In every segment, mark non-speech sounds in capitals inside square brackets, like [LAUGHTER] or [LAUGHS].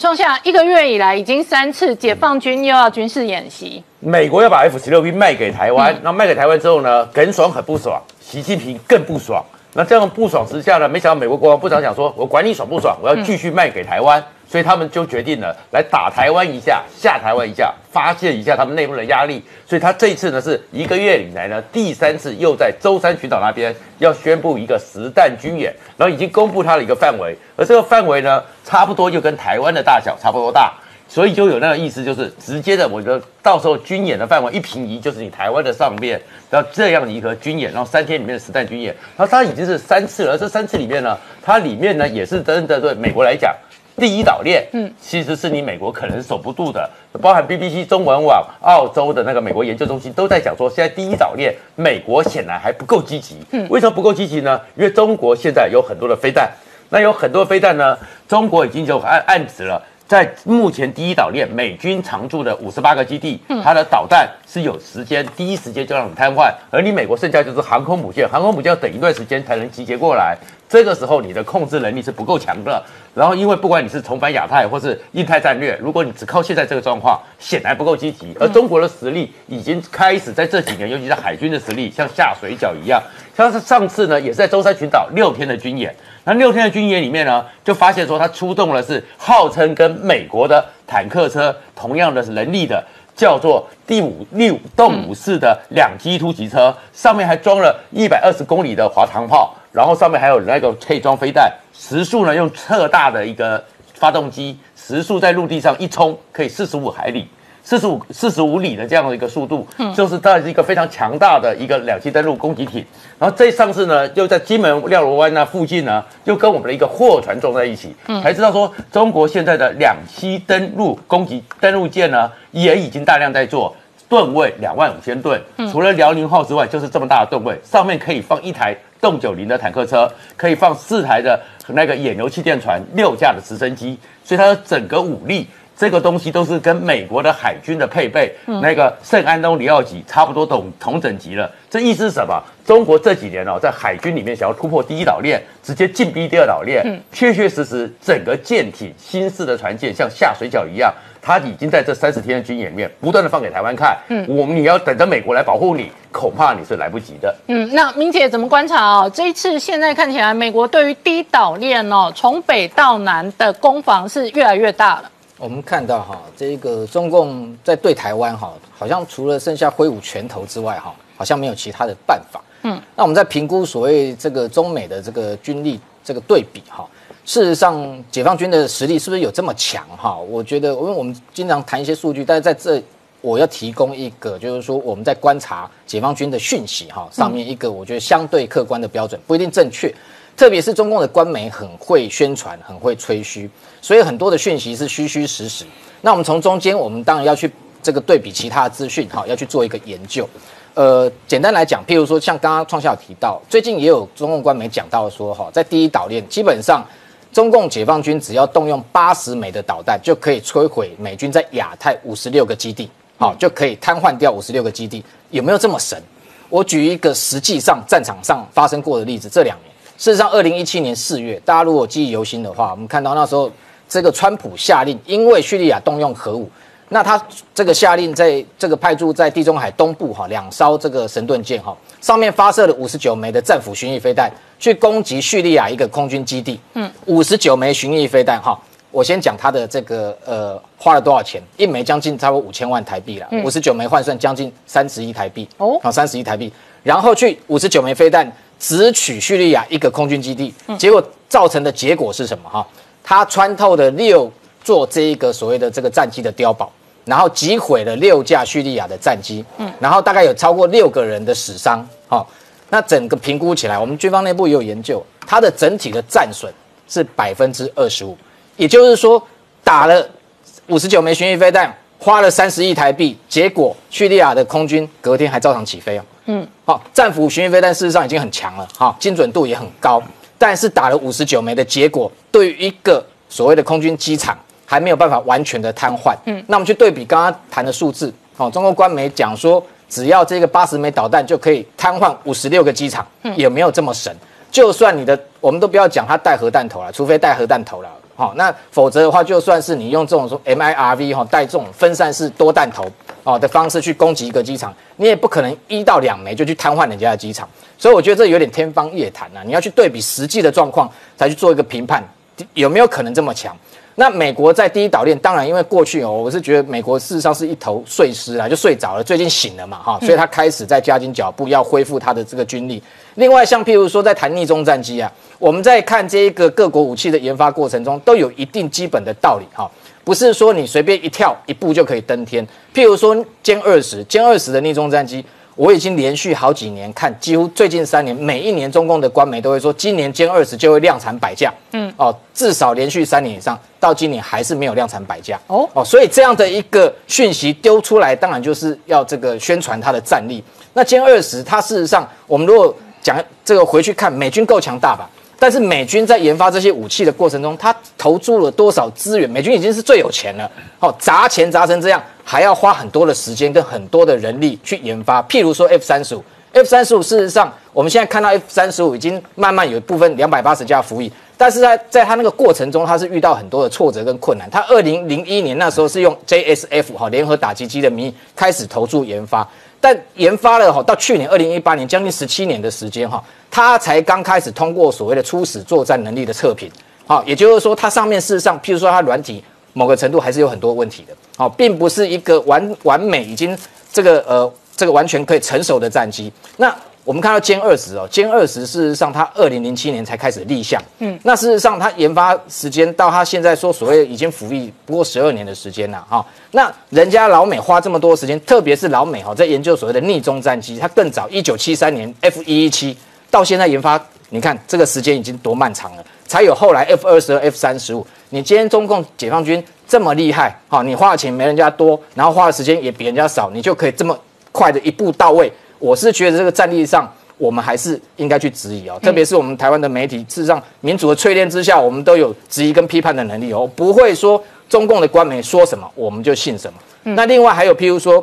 创下一个月以来已经三次解放军又要军事演习，美国要把 F 十六 B 卖给台湾，那卖给台湾之后呢，耿爽很不爽，习近平更不爽。那这样不爽之下呢，没想到美国国防部长讲说，我管你爽不爽，我要继续卖给台湾。所以他们就决定了来打台湾一下，吓台湾一下，发泄一下他们内部的压力。所以他这一次呢，是一个月以来呢第三次又在舟山群岛那边要宣布一个实弹军演，然后已经公布它的一个范围，而这个范围呢，差不多就跟台湾的大小差不多大，所以就有那个意思，就是直接的，我觉得到时候军演的范围一平移，就是你台湾的上面，然后这样一个军演，然后三天里面的实弹军演，然后它已经是三次了，而这三次里面呢，它里面呢也是真的对美国来讲。第一岛链，嗯，其实是你美国可能守不住的，包含 BBC 中文网、澳洲的那个美国研究中心都在讲说，现在第一岛链，美国显然还不够积极。嗯，为什么不够积极呢？因为中国现在有很多的飞弹，那有很多飞弹呢，中国已经就暗暗指了。在目前第一岛链，美军常驻的五十八个基地，它的导弹是有时间第一时间就让你瘫痪，而你美国剩下就是航空母舰，航空母舰要等一段时间才能集结过来，这个时候你的控制能力是不够强的。然后，因为不管你是重返亚太或是印太战略，如果你只靠现在这个状况，显然不够积极。而中国的实力已经开始在这几年，尤其是海军的实力，像下水饺一样。像是上次呢，也是在舟山群岛六天的军演。那六天的军演里面呢，就发现说他出动了是号称跟美国的坦克车同样的能力的，叫做第五六动五式的两栖突击车，上面还装了一百二十公里的滑膛炮，然后上面还有那个可以装飞弹，时速呢用特大的一个发动机，时速在陆地上一冲可以四十五海里。四十五四十五里的这样的一个速度，就是它是一个非常强大的一个两栖登陆攻击艇。然后这上次呢，又在金门廖罗湾那附近呢，又跟我们的一个货船撞在一起，才知道说中国现在的两栖登陆攻击登陆舰呢，也已经大量在做，吨位两万五千吨。除了辽宁号之外，就是这么大的吨位，上面可以放一台动九零的坦克车，可以放四台的那个野牛气垫船，六架的直升机，所以它的整个武力。这个东西都是跟美国的海军的配备，那个圣安东尼奥级差不多同同等级了。这意思是什么？中国这几年哦，在海军里面想要突破第一岛链，直接进逼第二岛链，确确实实整个舰艇新式的船舰像下水饺一样，它已经在这三十天的军演里面不断的放给台湾看。嗯，我们你要等着美国来保护你，恐怕你是来不及的。嗯，那明姐怎么观察哦？这一次现在看起来，美国对于第一岛链哦，从北到南的攻防是越来越大了。我们看到哈，这个中共在对台湾哈，好像除了剩下挥舞拳头之外哈，好像没有其他的办法。嗯，那我们在评估所谓这个中美的这个军力这个对比哈，事实上解放军的实力是不是有这么强哈？我觉得，因为我们经常谈一些数据，但是在这我要提供一个，就是说我们在观察解放军的讯息哈，上面一个我觉得相对客观的标准不一定正确。特别是中共的官媒很会宣传，很会吹嘘，所以很多的讯息是虚虚实实。那我们从中间，我们当然要去这个对比其他的资讯，哈，要去做一个研究。呃，简单来讲，譬如说像刚刚创校提到，最近也有中共官媒讲到说，哈，在第一岛链，基本上中共解放军只要动用八十枚的导弹，就可以摧毁美军在亚太五十六个基地，好，就可以瘫痪掉五十六个基地。有没有这么神？我举一个实际上战场上发生过的例子，这两年。事实上，二零一七年四月，大家如果记忆犹新的话，我们看到那时候这个川普下令，因为叙利亚动用核武，那他这个下令在这个派驻在地中海东部哈两艘这个神盾舰哈上面发射了五十九枚的战斧巡弋飞弹，去攻击叙利亚一个空军基地。嗯，五十九枚巡弋飞弹哈，我先讲它的这个呃花了多少钱，一枚将近差不多五千万台币了，五十九枚换算将近三十亿台币哦，好三十亿台币，然后去五十九枚飞弹。只取叙利亚一个空军基地，结果造成的结果是什么？哈，它穿透了六座这一个所谓的这个战机的碉堡，然后击毁了六架叙利亚的战机，嗯，然后大概有超过六个人的死伤，好，那整个评估起来，我们军方内部也有研究，它的整体的战损是百分之二十五，也就是说打了五十九枚巡弋飞弹，花了三十亿台币，结果叙利亚的空军隔天还照常起飞哦。嗯，好，战斧巡弋飞弹事实上已经很强了，哈，精准度也很高，但是打了五十九枚的结果，对于一个所谓的空军机场还没有办法完全的瘫痪。嗯，那我们去对比刚刚谈的数字，好，中国官媒讲说，只要这个八十枚导弹就可以瘫痪五十六个机场，也没有这么神？就算你的，我们都不要讲它带核弹头了，除非带核弹头了，哈。那否则的话，就算是你用这种说 MIRV 哈带这种分散式多弹头哦的方式去攻击一个机场，你也不可能一到两枚就去瘫痪人家的机场。所以我觉得这有点天方夜谭啊！你要去对比实际的状况，才去做一个评判，有没有可能这么强？那美国在第一岛链，当然因为过去哦，我是觉得美国事实上是一头睡狮啊，就睡着了，最近醒了嘛，哈，所以他开始在加紧脚步，要恢复他的这个军力。另外，像譬如说在谈逆中战机啊，我们在看这一个各国武器的研发过程中，都有一定基本的道理哈，不是说你随便一跳一步就可以登天。譬如说歼二十，歼二十的逆中战机。我已经连续好几年看，几乎最近三年，每一年中共的官媒都会说，今年歼二十就会量产百架。嗯，哦，至少连续三年以上，到今年还是没有量产百架。哦哦，所以这样的一个讯息丢出来，当然就是要这个宣传它的战力。那歼二十，它事实上，我们如果讲这个回去看，美军够强大吧？但是美军在研发这些武器的过程中，他投注了多少资源？美军已经是最有钱了，好砸钱砸成这样，还要花很多的时间跟很多的人力去研发。譬如说 F 三十五，F 三十五事实上，我们现在看到 F 三十五已经慢慢有一部分两百八十架服役，但是在在它那个过程中，它是遇到很多的挫折跟困难。它二零零一年那时候是用 JSF 哈联合打击机的名义开始投注研发。但研发了哈，到去年二零一八年，将近十七年的时间哈，它才刚开始通过所谓的初始作战能力的测评，好，也就是说，它上面事实上，譬如说它软体某个程度还是有很多问题的，好，并不是一个完完美已经这个呃这个完全可以成熟的战机，那。我们看到歼二十哦，歼二十事实上它二零零七年才开始立项，嗯，那事实上它研发时间到它现在说所谓已经服役不过十二年的时间了哈。那人家老美花这么多时间，特别是老美哈在研究所谓的逆中战机，它更早一九七三年 F 一一七到现在研发，你看这个时间已经多漫长了，才有后来 F 二十二、F 三十五。你今天中共解放军这么厉害，哈，你花的钱没人家多，然后花的时间也比人家少，你就可以这么快的一步到位。我是觉得这个战力上，我们还是应该去质疑哦，特别是我们台湾的媒体，事实上民主的淬炼之下，我们都有质疑跟批判的能力哦，不会说中共的官媒说什么我们就信什么。那另外还有譬如说，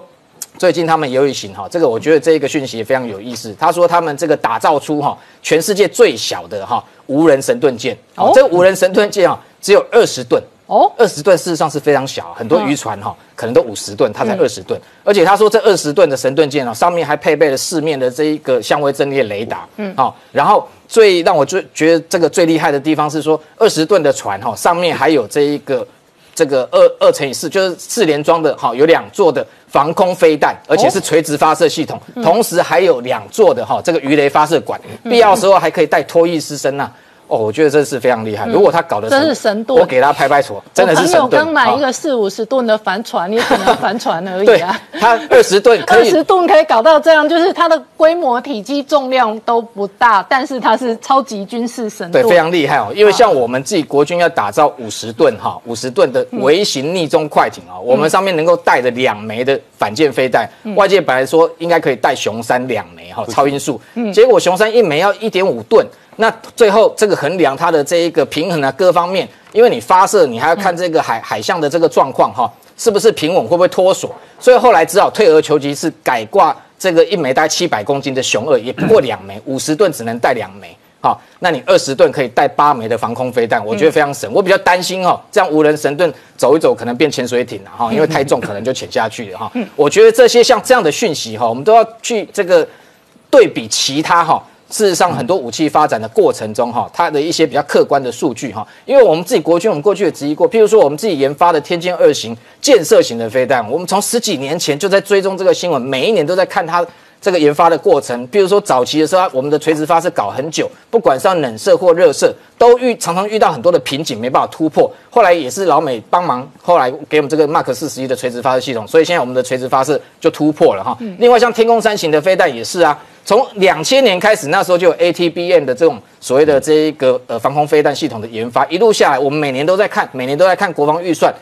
最近他们有一型哈，这个我觉得这一个讯息也非常有意思。他说他们这个打造出哈全世界最小的哈无人神盾舰，哦，这个无人神盾舰啊只有二十吨。哦，二十吨事实上是非常小，很多渔船哈可能都五十吨，它才二十吨。而且他说这二十吨的神盾舰哦，上面还配备了四面的这一个相位阵列雷达。嗯，好，然后最让我最觉得这个最厉害的地方是说，二十吨的船哈上面还有这一个这个二二乘以四，就是四连装的哈，有两座的防空飞弹，而且是垂直发射系统，同时还有两座的哈这个鱼雷发射管，必要时候还可以带拖曳式声呐。哦，我觉得这是非常厉害。如果他搞的真是神盾，我给他拍拍手，真的是神盾。朋友刚买一个四五十吨的帆船，你只能 [LAUGHS] 帆船而已啊。他二十吨，二十吨可以搞到这样，就是它的规模、体积、重量都不大，但是它是超级军事神盾，对，非常厉害哦。因为像我们自己国军要打造五十吨哈，五十吨的微型逆中快艇啊，我们上面能够带着两枚的反舰飞弹。外界本来说应该可以带熊三两枚哈，超音速，结果熊三一枚要一点五吨。那最后这个衡量它的这一个平衡啊，各方面，因为你发射你还要看这个海海象的这个状况哈，是不是平稳，会不会脱锁，所以后来只好退而求其次，改挂这个一枚大概七百公斤的雄二，也不过两枚，[COUGHS] 五十吨只能带两枚，好，那你二十吨可以带八枚的防空飞弹，我觉得非常省。我比较担心哈，这样无人神盾走一走可能变潜水艇了哈，[LAUGHS] 因为太重可能就潜下去了哈。我觉得这些像这样的讯息哈，我们都要去这个对比其他哈。事实上，很多武器发展的过程中，哈，它的一些比较客观的数据，哈，因为我们自己国军，我们过去也质疑过，譬如说我们自己研发的天剑二型建设型的飞弹，我们从十几年前就在追踪这个新闻，每一年都在看它。这个研发的过程，比如说早期的时候，我们的垂直发射搞很久，不管是冷射或热射，都遇常常遇到很多的瓶颈，没办法突破。后来也是老美帮忙，后来给我们这个 Mark 四十一的垂直发射系统，所以现在我们的垂直发射就突破了哈。另外像天宫三型的飞弹也是啊，从两千年开始，那时候就有 ATBN 的这种所谓的这一个呃防空飞弹系统的研发，一路下来，我们每年都在看，每年都在看国防预算，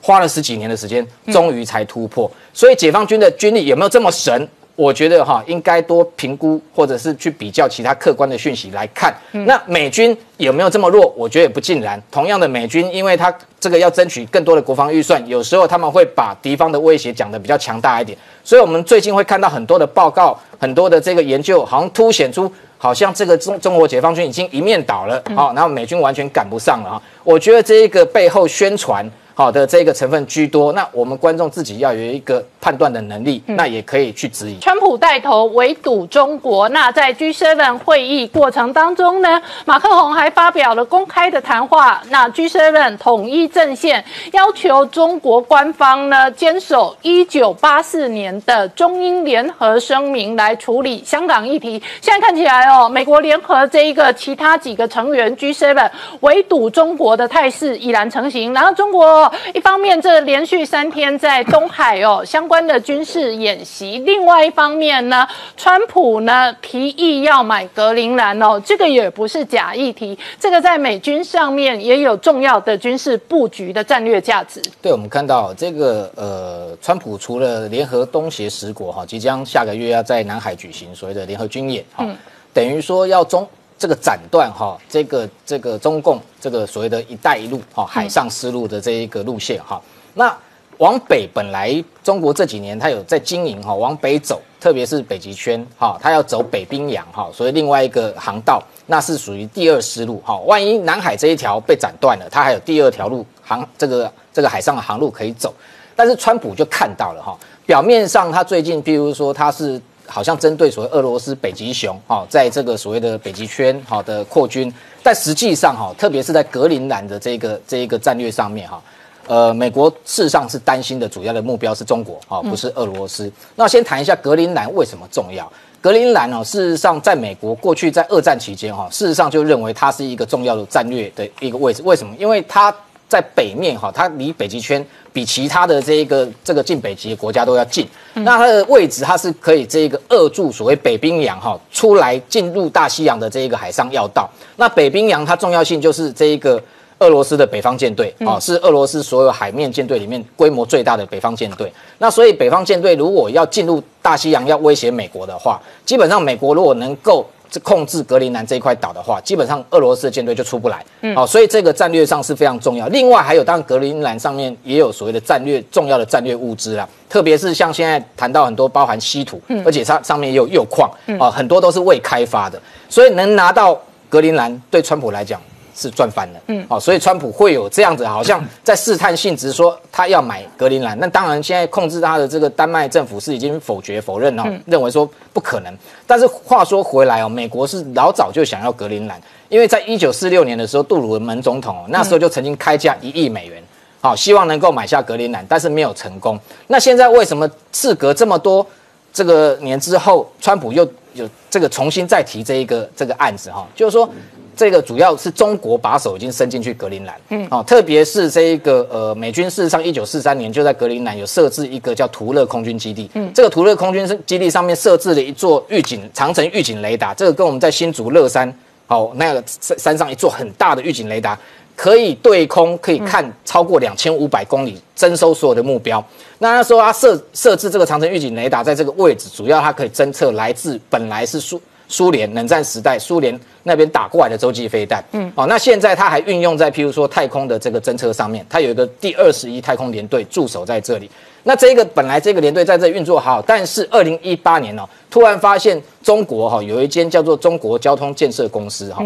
花了十几年的时间，终于才突破。所以解放军的军力有没有这么神？我觉得哈，应该多评估，或者是去比较其他客观的讯息来看。那美军有没有这么弱？我觉得也不尽然。同样的，美军因为他这个要争取更多的国防预算，有时候他们会把敌方的威胁讲得比较强大一点。所以，我们最近会看到很多的报告，很多的这个研究，好像凸显出。好像这个中中国解放军已经一面倒了，好，然后美军完全赶不上了啊。我觉得这一个背后宣传。好的，这个成分居多。那我们观众自己要有一个判断的能力，那也可以去质疑。川普带头围堵中国，那在 G7 会议过程当中呢，马克宏还发表了公开的谈话。那 G7 统一阵线，要求中国官方呢坚守1984年的中英联合声明来处理香港议题。现在看起来哦，美国联合这一个其他几个成员 G7 围堵中国的态势已然成型，然后中国。一方面，这连续三天在东海哦相关的军事演习；另外一方面呢，川普呢提议要买格陵兰哦，这个也不是假议题，这个在美军上面也有重要的军事布局的战略价值。对，我们看到这个呃，川普除了联合东协十国哈，即将下个月要在南海举行所谓的联合军演哈，等于说要中。这个斩断哈，这个这个中共这个所谓的一带一路哈海上丝路的这一个路线哈，那往北本来中国这几年它有在经营哈，往北走，特别是北极圈哈，它要走北冰洋哈，所以另外一个航道那是属于第二丝路哈，万一南海这一条被斩断了，它还有第二条路航这个这个海上的航路可以走，但是川普就看到了哈，表面上他最近譬如说他是。好像针对所谓俄罗斯北极熊，哈，在这个所谓的北极圈，好的扩军，但实际上，哈，特别是在格陵兰的这个这一个战略上面，哈，呃，美国事实上是担心的主要的目标是中国，哈，不是俄罗斯。那先谈一下格陵兰为什么重要？格陵兰哦，事实上在美国过去在二战期间，哈，事实上就认为它是一个重要的战略的一个位置。为什么？因为它在北面，哈，它离北极圈。比其他的这一个这个近北极的国家都要近，那它的位置它是可以这一个扼住所谓北冰洋哈出来进入大西洋的这一个海上要道。那北冰洋它重要性就是这一个俄罗斯的北方舰队啊，是俄罗斯所有海面舰队里面规模最大的北方舰队。那所以北方舰队如果要进入大西洋要威胁美国的话，基本上美国如果能够。控制格陵兰这一块岛的话，基本上俄罗斯的舰队就出不来。嗯，好，所以这个战略上是非常重要。另外还有，当然格陵兰上面也有所谓的战略重要的战略物资啦，特别是像现在谈到很多包含稀土，而且它上面也有铀矿，啊，很多都是未开发的，所以能拿到格陵兰，对川普来讲。是赚翻了，嗯，好，所以川普会有这样子，好像在试探性质说他要买格陵兰。那当然，现在控制他的这个丹麦政府是已经否决否认哦，认为说不可能。但是话说回来哦，美国是老早就想要格陵兰，因为在一九四六年的时候，杜鲁门总统那时候就曾经开价一亿美元，好，希望能够买下格陵兰，但是没有成功。那现在为什么事隔这么多这个年之后，川普又有这个重新再提这一个这个案子哈？就是说。这个主要是中国把手已经伸进去格陵兰，嗯，哦，特别是这一个呃，美军事实上一九四三年就在格陵兰有设置一个叫图勒空军基地，嗯，这个图勒空军基地上面设置了一座预警长城预警雷达，这个跟我们在新竹乐山，哦那个山山上一座很大的预警雷达，可以对空可以看超过两千五百公里，征收所有的目标。那他说他设设置这个长城预警雷达在这个位置，主要它可以侦测来自本来是苏苏联冷战时代苏联。那边打过来的洲际飞弹，嗯，哦，那现在它还运用在譬如说太空的这个侦测上面，它有一个第二十一太空联队驻守在这里。那这个本来这个联队在这运作好，但是二零一八年哦，突然发现中国哈有一间叫做中国交通建设公司哈，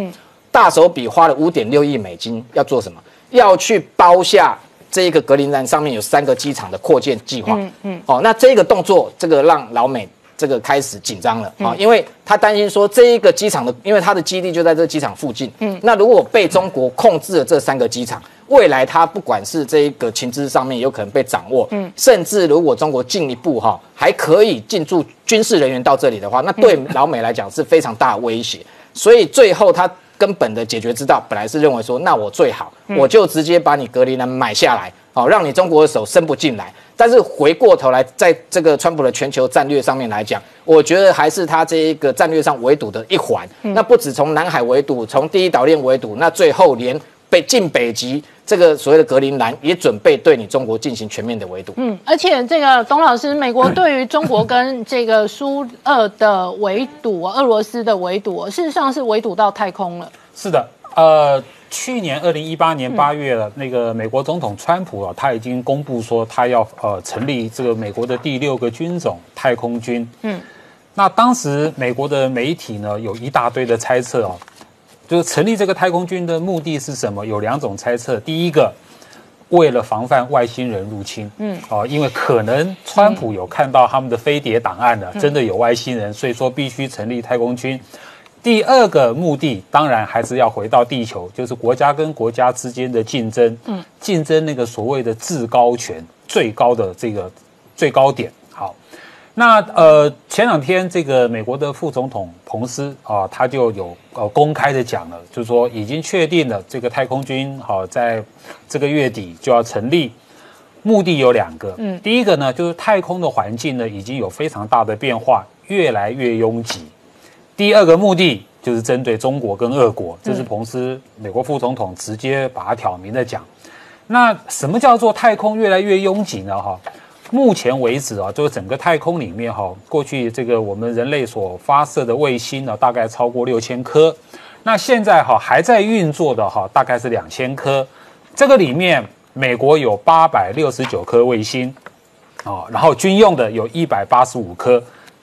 大手笔花了五点六亿美金要做什么？要去包下这一个格陵兰上面有三个机场的扩建计划，嗯嗯，哦，那这个动作这个让老美。这个开始紧张了啊，因为他担心说这一个机场的，因为他的基地就在这个机场附近。嗯，那如果被中国控制了这三个机场，未来他不管是这一个情资上面有可能被掌握，嗯，甚至如果中国进一步哈还可以进驻军事人员到这里的话，那对老美来讲是非常大的威胁。所以最后他根本的解决之道，本来是认为说，那我最好我就直接把你格陵兰买下来，好让你中国的手伸不进来。但是回过头来，在这个川普的全球战略上面来讲，我觉得还是他这一个战略上围堵的一环。那不止从南海围堵，从第一岛链围堵，那最后连北进北极这个所谓的格陵兰也准备对你中国进行全面的围堵。嗯，而且这个董老师，美国对于中国跟这个苏俄的围堵，俄罗斯的围堵，事实上是围堵到太空了。是的，呃。去年二零一八年八月了，那个美国总统川普啊，他已经公布说他要呃成立这个美国的第六个军种太空军。嗯，那当时美国的媒体呢，有一大堆的猜测哦，就是成立这个太空军的目的是什么？有两种猜测。第一个，为了防范外星人入侵，嗯，哦，因为可能川普有看到他们的飞碟档案了，真的有外星人，所以说必须成立太空军。第二个目的当然还是要回到地球，就是国家跟国家之间的竞争，嗯，竞争那个所谓的至高权，最高的这个最高点。好，那呃前两天这个美国的副总统彭斯啊，他就有呃公开的讲了，就是说已经确定了这个太空军好在这个月底就要成立，目的有两个，嗯，第一个呢就是太空的环境呢已经有非常大的变化，越来越拥挤。第二个目的就是针对中国跟俄国，这是彭斯美国副总统直接把它挑明的讲。那什么叫做太空越来越拥挤呢？哈，目前为止啊，就是整个太空里面哈，过去这个我们人类所发射的卫星呢，大概超过六千颗。那现在哈还在运作的哈，大概是两千颗。这个里面，美国有八百六十九颗卫星，啊，然后军用的有一百八十五颗。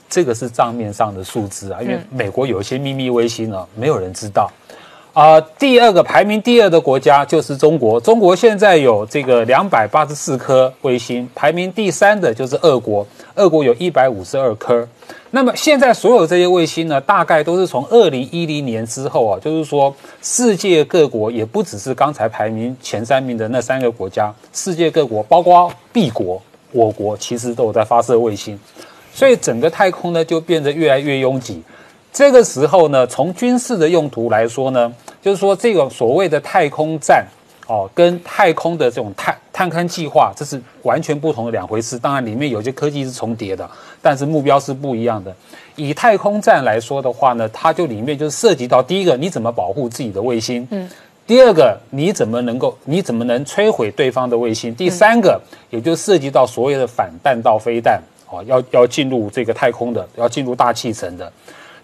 这个是账面上的数字啊，因为美国有一些秘密卫星呢，没有人知道。啊，第二个排名第二的国家就是中国，中国现在有这个两百八十四颗卫星，排名第三的就是俄国，俄国有一百五十二颗。那么现在所有这些卫星呢，大概都是从二零一零年之后啊，就是说世界各国也不只是刚才排名前三名的那三个国家，世界各国包括 B 国，我国其实都有在发射卫星。所以整个太空呢就变得越来越拥挤。这个时候呢，从军事的用途来说呢，就是说这个所谓的太空站哦，跟太空的这种探探勘计划，这是完全不同的两回事。当然里面有些科技是重叠的，但是目标是不一样的。以太空站来说的话呢，它就里面就涉及到第一个，你怎么保护自己的卫星？嗯。第二个，你怎么能够，你怎么能摧毁对方的卫星？第三个，也就涉及到所谓的反弹道飞弹。哦，要要进入这个太空的，要进入大气层的，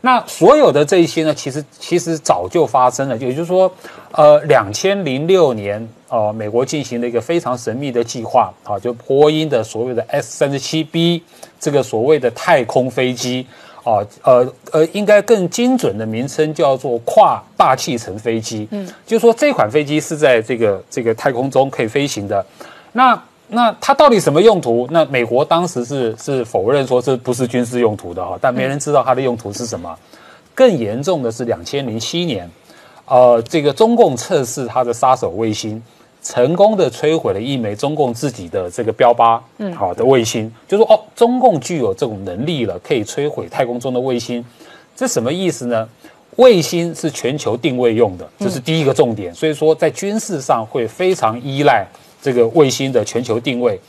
那所有的这一些呢，其实其实早就发生了。也就是说，呃，两千零六年，呃，美国进行了一个非常神秘的计划，啊，就波音的所谓的 S 三十七 B 这个所谓的太空飞机，啊，呃呃，应该更精准的名称叫做跨大气层飞机。嗯，就是说这款飞机是在这个这个太空中可以飞行的，那。那它到底什么用途？那美国当时是是否认说这不是军事用途的哈，但没人知道它的用途是什么。更严重的是两千零七年，呃，这个中共测试它的杀手卫星，成功的摧毁了一枚中共自己的这个标靶好的卫星，就说哦，中共具有这种能力了，可以摧毁太空中的卫星，这什么意思呢？卫星是全球定位用的，这是第一个重点，所以说在军事上会非常依赖。这个卫星的全球定位，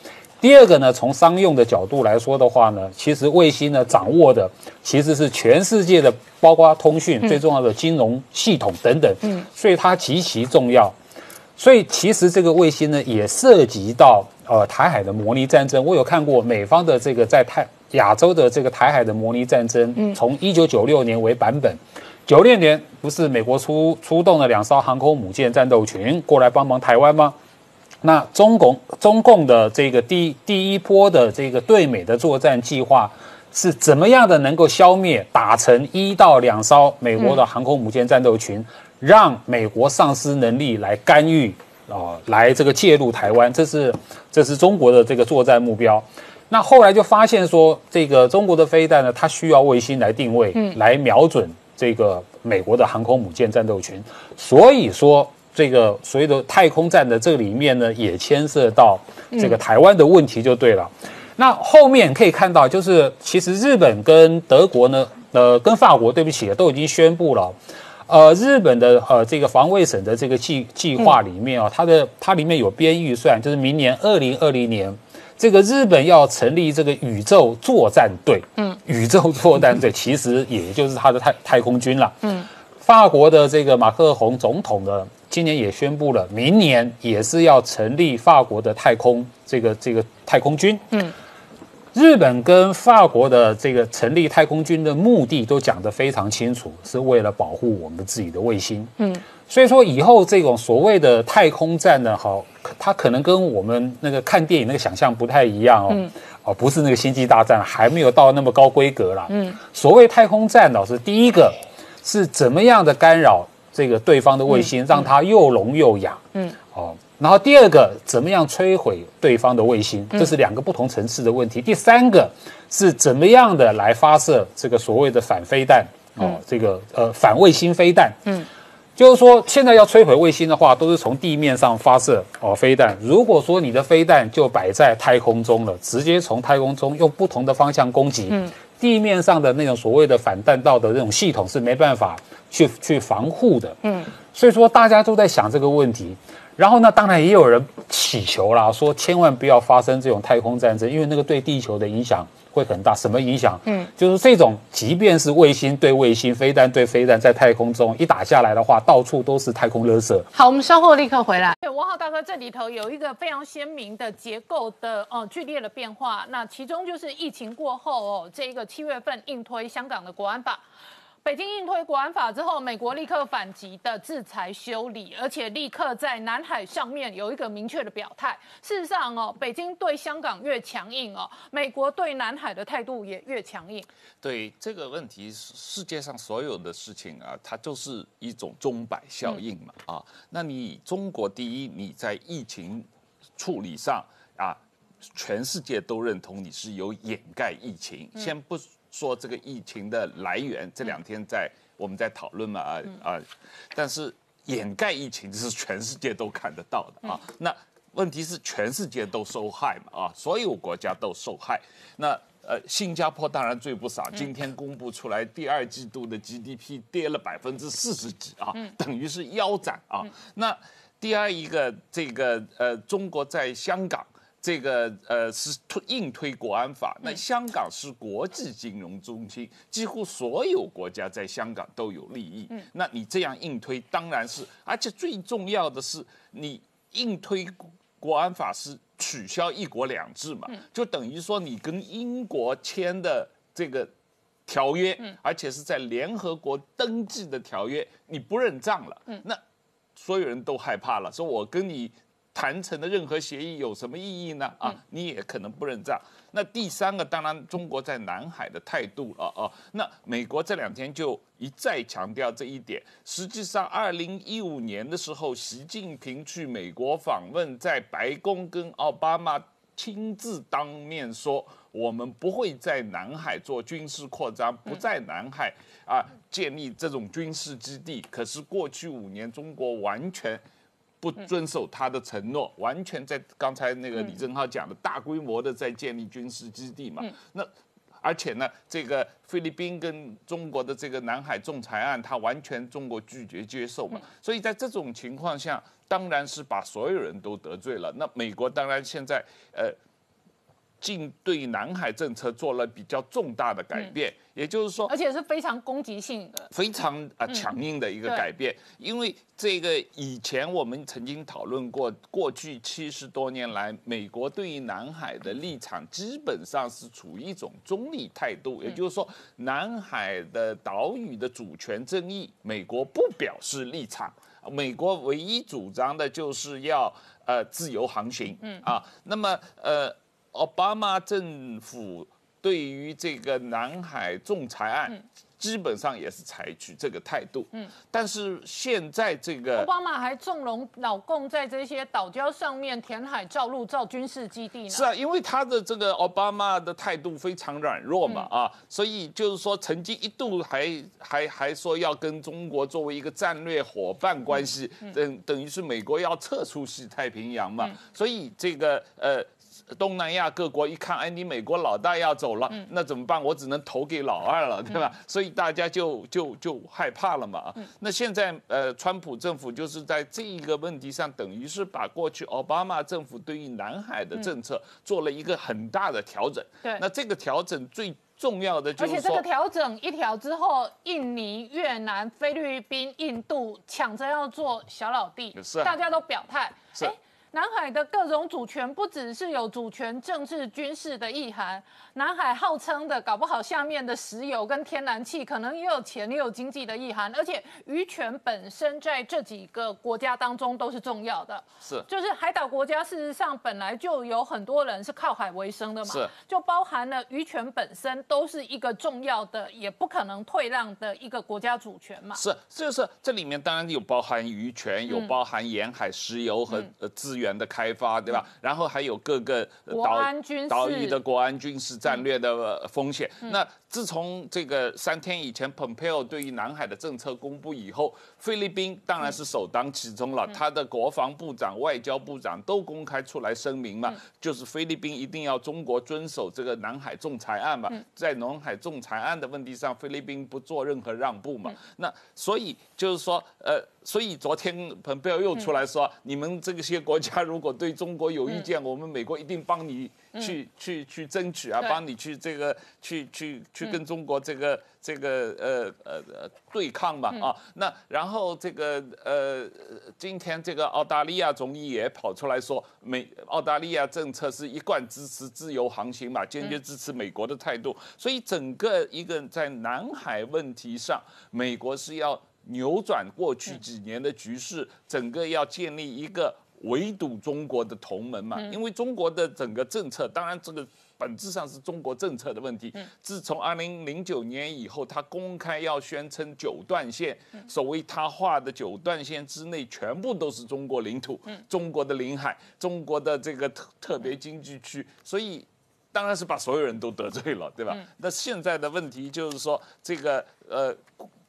第二个呢，从商用的角度来说的话呢，其实卫星呢掌握的其实是全世界的，包括通讯最重要的金融系统等等，嗯，所以它极其重要。所以其实这个卫星呢也涉及到呃台海的模拟战争。我有看过美方的这个在太亚洲的这个台海的模拟战争，嗯，从一九九六年为版本，九六年不是美国出出动了两艘航空母舰战斗群过来帮忙台湾吗？那中共中共的这个第第一波的这个对美的作战计划是怎么样的？能够消灭打成一到两艘美国的航空母舰战斗群，让美国丧失能力来干预啊，来这个介入台湾，这是这是中国的这个作战目标。那后来就发现说，这个中国的飞弹呢，它需要卫星来定位，来瞄准这个美国的航空母舰战斗群，所以说。这个所谓的太空站的这里面呢，也牵涉到这个台湾的问题，就对了。那后面可以看到，就是其实日本跟德国呢，呃，跟法国，对不起，都已经宣布了。呃，日本的呃这个防卫省的这个计计划里面啊，它的它里面有编预算，就是明年二零二零年，这个日本要成立这个宇宙作战队。嗯，宇宙作战队 [LAUGHS] 其实也就是它的太太空军了。嗯，法国的这个马克宏总统的。今年也宣布了，明年也是要成立法国的太空这个这个太空军。嗯，日本跟法国的这个成立太空军的目的都讲得非常清楚，是为了保护我们自己的卫星。嗯，所以说以后这种所谓的太空战呢，好，它可能跟我们那个看电影那个想象不太一样哦。哦，不是那个星际大战，还没有到那么高规格啦。嗯，所谓太空战老师第一个是怎么样的干扰这个对方的卫星，让它又聋又哑。嗯，哦。然后第二个，怎么样摧毁对方的卫星？这是两个不同层次的问题。第三个是怎么样的来发射这个所谓的反飞弹？哦，这个呃反卫星飞弹。嗯，就是说现在要摧毁卫星的话，都是从地面上发射哦飞弹。如果说你的飞弹就摆在太空中了，直接从太空中用不同的方向攻击，嗯，地面上的那种所谓的反弹道的那种系统是没办法去去防护的。嗯，所以说大家都在想这个问题。然后呢，当然也有人祈求啦，说千万不要发生这种太空战争，因为那个对地球的影响会很大。什么影响？嗯，就是这种，即便是卫星对卫星、飞弹对飞弹，在太空中一打下来的话，到处都是太空垃圾。好，我们稍后立刻回来。对，王浩大哥，这里头有一个非常鲜明的结构的呃剧烈的变化，那其中就是疫情过后哦，这一个七月份硬推香港的国安法。北京硬推国安法之后，美国立刻反击的制裁修理，而且立刻在南海上面有一个明确的表态。事实上哦，北京对香港越强硬哦，美国对南海的态度也越强硬。对这个问题，世界上所有的事情啊，它就是一种钟摆效应嘛啊。那你中国第一，你在疫情处理上啊，全世界都认同你是有掩盖疫情，先不。说这个疫情的来源，这两天在我们在讨论嘛啊啊，但是掩盖疫情是全世界都看得到的啊。那问题是全世界都受害嘛啊，所有国家都受害。那呃，新加坡当然最不少，今天公布出来第二季度的 GDP 跌了百分之四十几啊，等于是腰斩啊。那第二一个这个呃，中国在香港。这个呃是推硬推国安法，那香港是国际金融中心，几乎所有国家在香港都有利益。那你这样硬推，当然是，而且最重要的是，你硬推国安法是取消一国两制嘛，就等于说你跟英国签的这个条约，而且是在联合国登记的条约，你不认账了，那所有人都害怕了，说我跟你。谈成的任何协议有什么意义呢？啊，你也可能不认账。那第三个，当然中国在南海的态度了啊。那美国这两天就一再强调这一点。实际上，二零一五年的时候，习近平去美国访问，在白宫跟奥巴马亲自当面说，我们不会在南海做军事扩张，不在南海啊建立这种军事基地。可是过去五年，中国完全。不遵守他的承诺，完全在刚才那个李正浩讲的大规模的在建立军事基地嘛。那而且呢，这个菲律宾跟中国的这个南海仲裁案，他完全中国拒绝接受嘛。所以在这种情况下，当然是把所有人都得罪了。那美国当然现在呃。近对南海政策做了比较重大的改变，也就是说，而且是非常攻击性的、非常啊强硬的一个改变。因为这个以前我们曾经讨论过，过去七十多年来，美国对于南海的立场基本上是处于一种中立态度，也就是说，南海的岛屿的主权争议，美国不表示立场，美国唯一主张的就是要呃自由航行，嗯。啊，那么呃。奥巴马政府对于这个南海仲裁案。基本上也是采取这个态度，嗯，但是现在这个奥巴马还纵容老共在这些岛礁上面填海造陆造军事基地呢。是啊，因为他的这个奥巴马的态度非常软弱嘛，啊，所以就是说曾经一度还还还说要跟中国作为一个战略伙伴关系，等等于是美国要撤出西太平洋嘛，所以这个呃。东南亚各国一看，哎，你美国老大要走了，那怎么办？我只能投给老二了，对吧？所以大家就就就害怕了嘛。那现在呃，川普政府就是在这一个问题上，等于是把过去奥巴马政府对于南海的政策做了一个很大的调整。对，那这个调整最重要的就是，而且这个调整一调之后，印尼、越南、菲律宾、印度抢着要做小老弟，是大家都表态。是。南海的各种主权不只是有主权、政治、军事的意涵，南海号称的搞不好下面的石油跟天然气可能也有钱也有经济的意涵，而且渔权本身在这几个国家当中都是重要的。是就是海岛国家，事实上本来就有很多人是靠海为生的嘛，是就包含了渔权本身都是一个重要的，也不可能退让的一个国家主权嘛。是，就是这里面当然有包含渔权，嗯有包含沿海石油和呃资源的开发，对吧？然后还有各个岛岛屿的国安军事战略的呃风险。嗯那自从这个三天以前，Pompeo 对于南海的政策公布以后，菲律宾当然是首当其冲嗯。了，他的国防部长、外交部长都公开出来声明嗯。嘛，就是菲律宾一定要中国遵守这个南海仲裁案嘛，嗯。在南海仲裁案的问题上，菲律宾不做任何让步嘛。嗯。那所以就是说，呃，所以昨天蓬佩奥又出来说，你们这些国家如果对中国有意见，我们美国一定帮你去、去去争取啊，帮你去这个去去去跟中国这个、这个呃呃呃对抗嘛啊。那然后这个呃，今天这个澳大利亚总理也跑出来说，美澳大利亚政策是一贯支持自由航行嘛，坚决支持美国的态度。所以整个一个在南海问题上，美国是要扭转过去几年的局势，整个要建立一个围堵中国的同盟嘛。因为中国的整个政策，当然这个。本质上是中国政策的问题。自从二零零九年以后，他公开要宣称九段线，所谓他画的九段线之内全部都是中国领土、中国的领海、中国的这个特特别经济区，所以。当然是把所有人都得罪了，对吧？那现在的问题就是说，这个呃，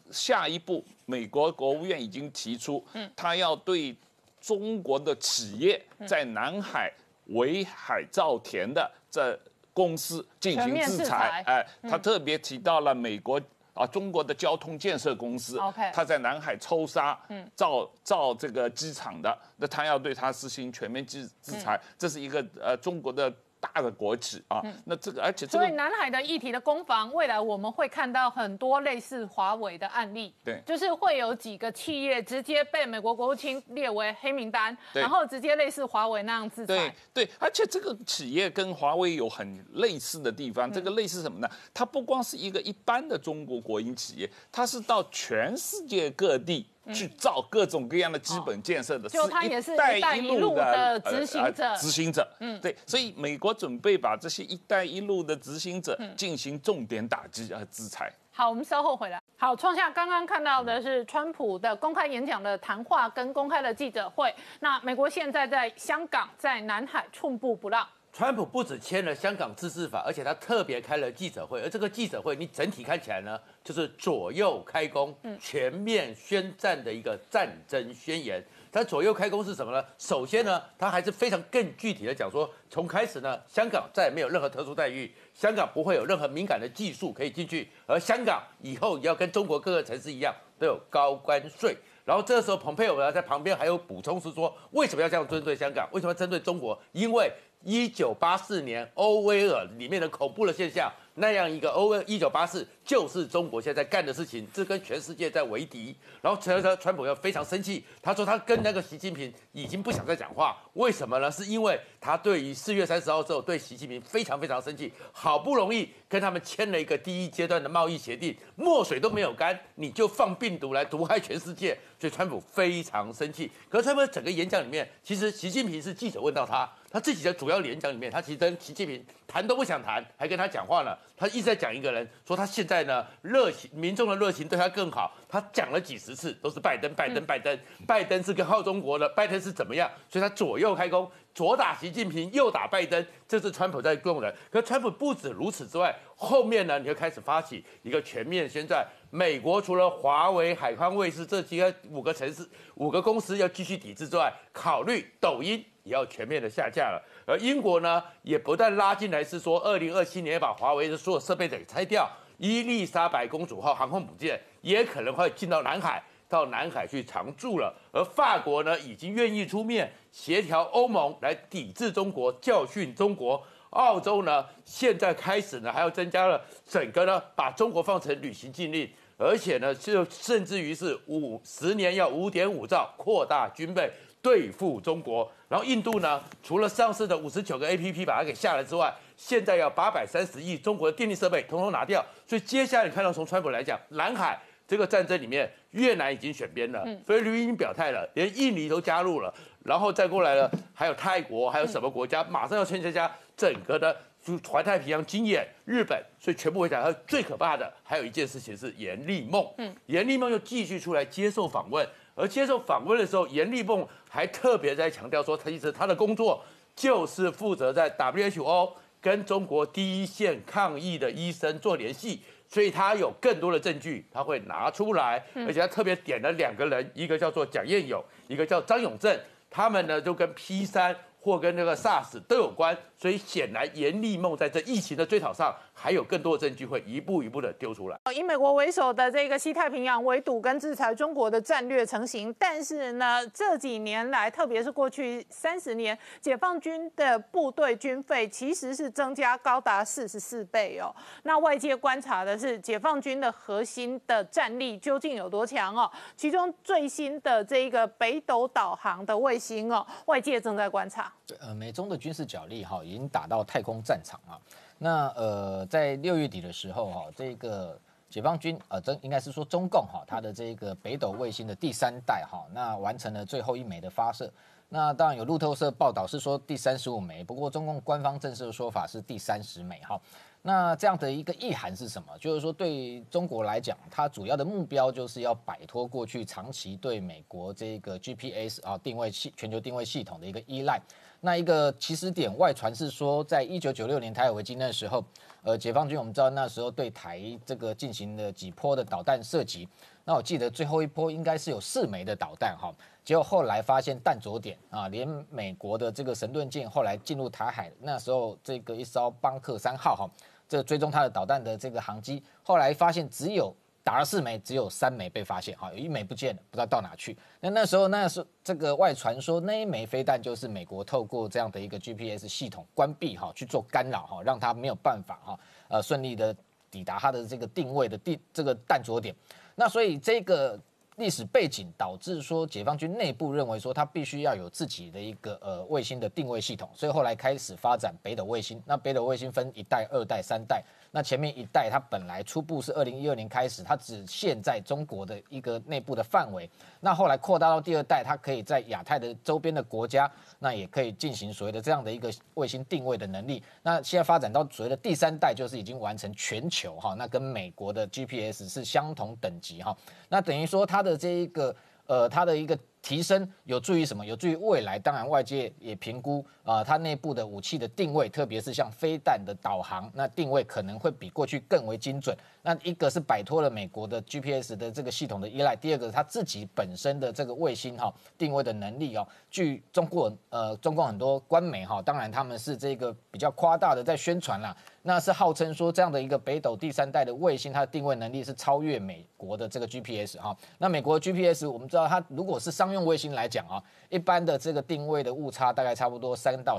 下一步美国国务院已经提出，他要对中国的企业在南海围海造田的这公司进行制制裁裁。哎，他特别提到了美国。啊，中国的交通建设公司他在南海抽沙，造造这个机场的，那他要对他实行全面制制裁，这是一个呃中国的大的国企啊。那这个而且这个所以南海的议题的攻防，未来我们会看到很多类似华为的案例，对就是会有几个企业直接被美国国务卿列为黑名单，然后直接类似华为那样制对裁。对，而且这个企业跟华为有很类似的地方。这个类似什么呢？它不光是一个一般的中国国营企业，它是到全世界各地。去造各种各样的基本建设的，就他也是一带一路的呃执行者呃执行者，嗯，对，所以美国准备把这些“一带一路”的执行者进行重点打击和制裁。好，我们稍后回来。好，创下刚刚看到的是川普的公开演讲的谈话跟公开的记者会。那美国现在在香港、在南海寸步不让。川普不止签了香港自治法，而且他特别开了记者会，而这个记者会你整体看起来呢，就是左右开弓，全面宣战的一个战争宣言。他左右开弓是什么呢？首先呢，他还是非常更具体的讲说，从开始呢，香港再也没有任何特殊待遇，香港不会有任何敏感的技术可以进去，而香港以后也要跟中国各个城市一样，都有高关税。然后这个时候，蓬佩奥呢在旁边还有补充是说，为什么要这样针对香港？为什么要针对中国？因为一九八四年欧威尔里面的恐怖的现象，那样一个欧威一九八四就是中国现在干的事情，这跟全世界在为敌。然后川川川普又非常生气，他说他跟那个习近平已经不想再讲话，为什么呢？是因为他对于四月三十号之后对习近平非常非常生气，好不容易跟他们签了一个第一阶段的贸易协定，墨水都没有干，你就放病毒来毒害全世界，所以川普非常生气。可是川普整个演讲里面，其实习近平是记者问到他，他自己的主要演讲里面，他其实跟习近平谈都不想谈，还跟他讲话呢。他一直在讲一个人，说他现在呢热情，民众的热情对他更好。他讲了几十次都是拜登，拜登，拜登，拜登是跟好中国的，拜登是怎么样？所以他左右开弓，左打习近平，右打拜登，这是川普在用的。可川普不止如此之外，后面呢，你就开始发起一个全面宣战。美国除了华为、海康卫视这几个五个城市、五个公司要继续抵制之外，考虑抖音也要全面的下架了。而英国呢，也不但拉进来是说，二零二七年把华为的所有设备给拆掉，伊丽莎白公主号航空母舰也可能会进到南海。到南海去常驻了，而法国呢，已经愿意出面协调欧盟来抵制中国、教训中国。澳洲呢，现在开始呢，还要增加了整个呢，把中国放成旅行禁令，而且呢，就甚至于是五十年要五点五兆扩大军备，对付中国。然后印度呢，除了上市的五十九个 A P P 把它给下来之外，现在要八百三十亿中国的电力设备统统拿掉。所以接下来你看到从川普来讲，南海。这个战争里面，越南已经选边了，菲律宾已经表态了，连印尼都加入了，然后再过来了，还有泰国，还有什么国家马上要参加整个的就环太平洋经验，日本，所以全部会讲。他最可怕的还有一件事情是严立梦，嗯，严立梦又继续出来接受访问，而接受访问的时候，严立梦还特别在强调说，他其实他的工作就是负责在 WHO 跟中国第一线抗疫的医生做联系。所以他有更多的证据，他会拿出来，而且他特别点了两个人，一个叫做蒋彦勇，一个叫张永正，他们呢就跟 P 三。或跟那个 SARS 都有关，所以显然严立梦在这疫情的追讨上还有更多的证据会一步一步的丢出来。以美国为首的这个西太平洋围堵跟制裁中国的战略成型，但是呢这几年来，特别是过去三十年，解放军的部队军费其实是增加高达四十四倍哦。那外界观察的是解放军的核心的战力究竟有多强哦？其中最新的这一个北斗导航的卫星哦，外界正在观察。对，呃，美中的军事角力哈，已经打到太空战场啊。那呃，在六月底的时候哈，这个解放军呃，真应该是说中共哈，它的这个北斗卫星的第三代哈，那完成了最后一枚的发射。那当然有路透社报道是说第三十五枚，不过中共官方正式的说法是第三十枚哈。那这样的一个意涵是什么？就是说，对中国来讲，它主要的目标就是要摆脱过去长期对美国这个 GPS 啊定位系全球定位系统的一个依赖。那一个起始点外传是说，在一九九六年台海危机那时候，呃，解放军我们知道那时候对台这个进行了几波的导弹射击。那我记得最后一波应该是有四枚的导弹哈，结果后来发现弹着点啊，连美国的这个神盾舰后来进入台海，那时候这个一艘邦克三号哈。这追踪它的导弹的这个航机，后来发现只有打了四枚，只有三枚被发现，哈，有一枚不见了，不知道到哪去。那那时候，那是这个外传说那一枚飞弹就是美国透过这样的一个 GPS 系统关闭，哈，去做干扰，哈，让它没有办法，哈，呃，顺利的抵达它的这个定位的地这个弹着点。那所以这个。历史背景导致说，解放军内部认为说，它必须要有自己的一个呃卫星的定位系统，所以后来开始发展北斗卫星。那北斗卫星分一代、二代、三代。那前面一代它本来初步是二零一二年开始，它只限在中国的一个内部的范围。那后来扩大到第二代，它可以在亚太的周边的国家，那也可以进行所谓的这样的一个卫星定位的能力。那现在发展到所谓的第三代，就是已经完成全球哈，那跟美国的 GPS 是相同等级哈。那等于说它的这一个呃，它的一个。提升有助于什么？有助于未来。当然，外界也评估啊，它内部的武器的定位，特别是像飞弹的导航，那定位可能会比过去更为精准。那一个是摆脱了美国的 GPS 的这个系统的依赖，第二个它自己本身的这个卫星哈定位的能力哦。据中国呃，中共很多官媒哈，当然他们是这个比较夸大的在宣传啦。那是号称说这样的一个北斗第三代的卫星，它的定位能力是超越美国的这个 GPS 哈。那美国 GPS 我们知道，它如果是商用卫星来讲啊，一般的这个定位的误差大概差不多三到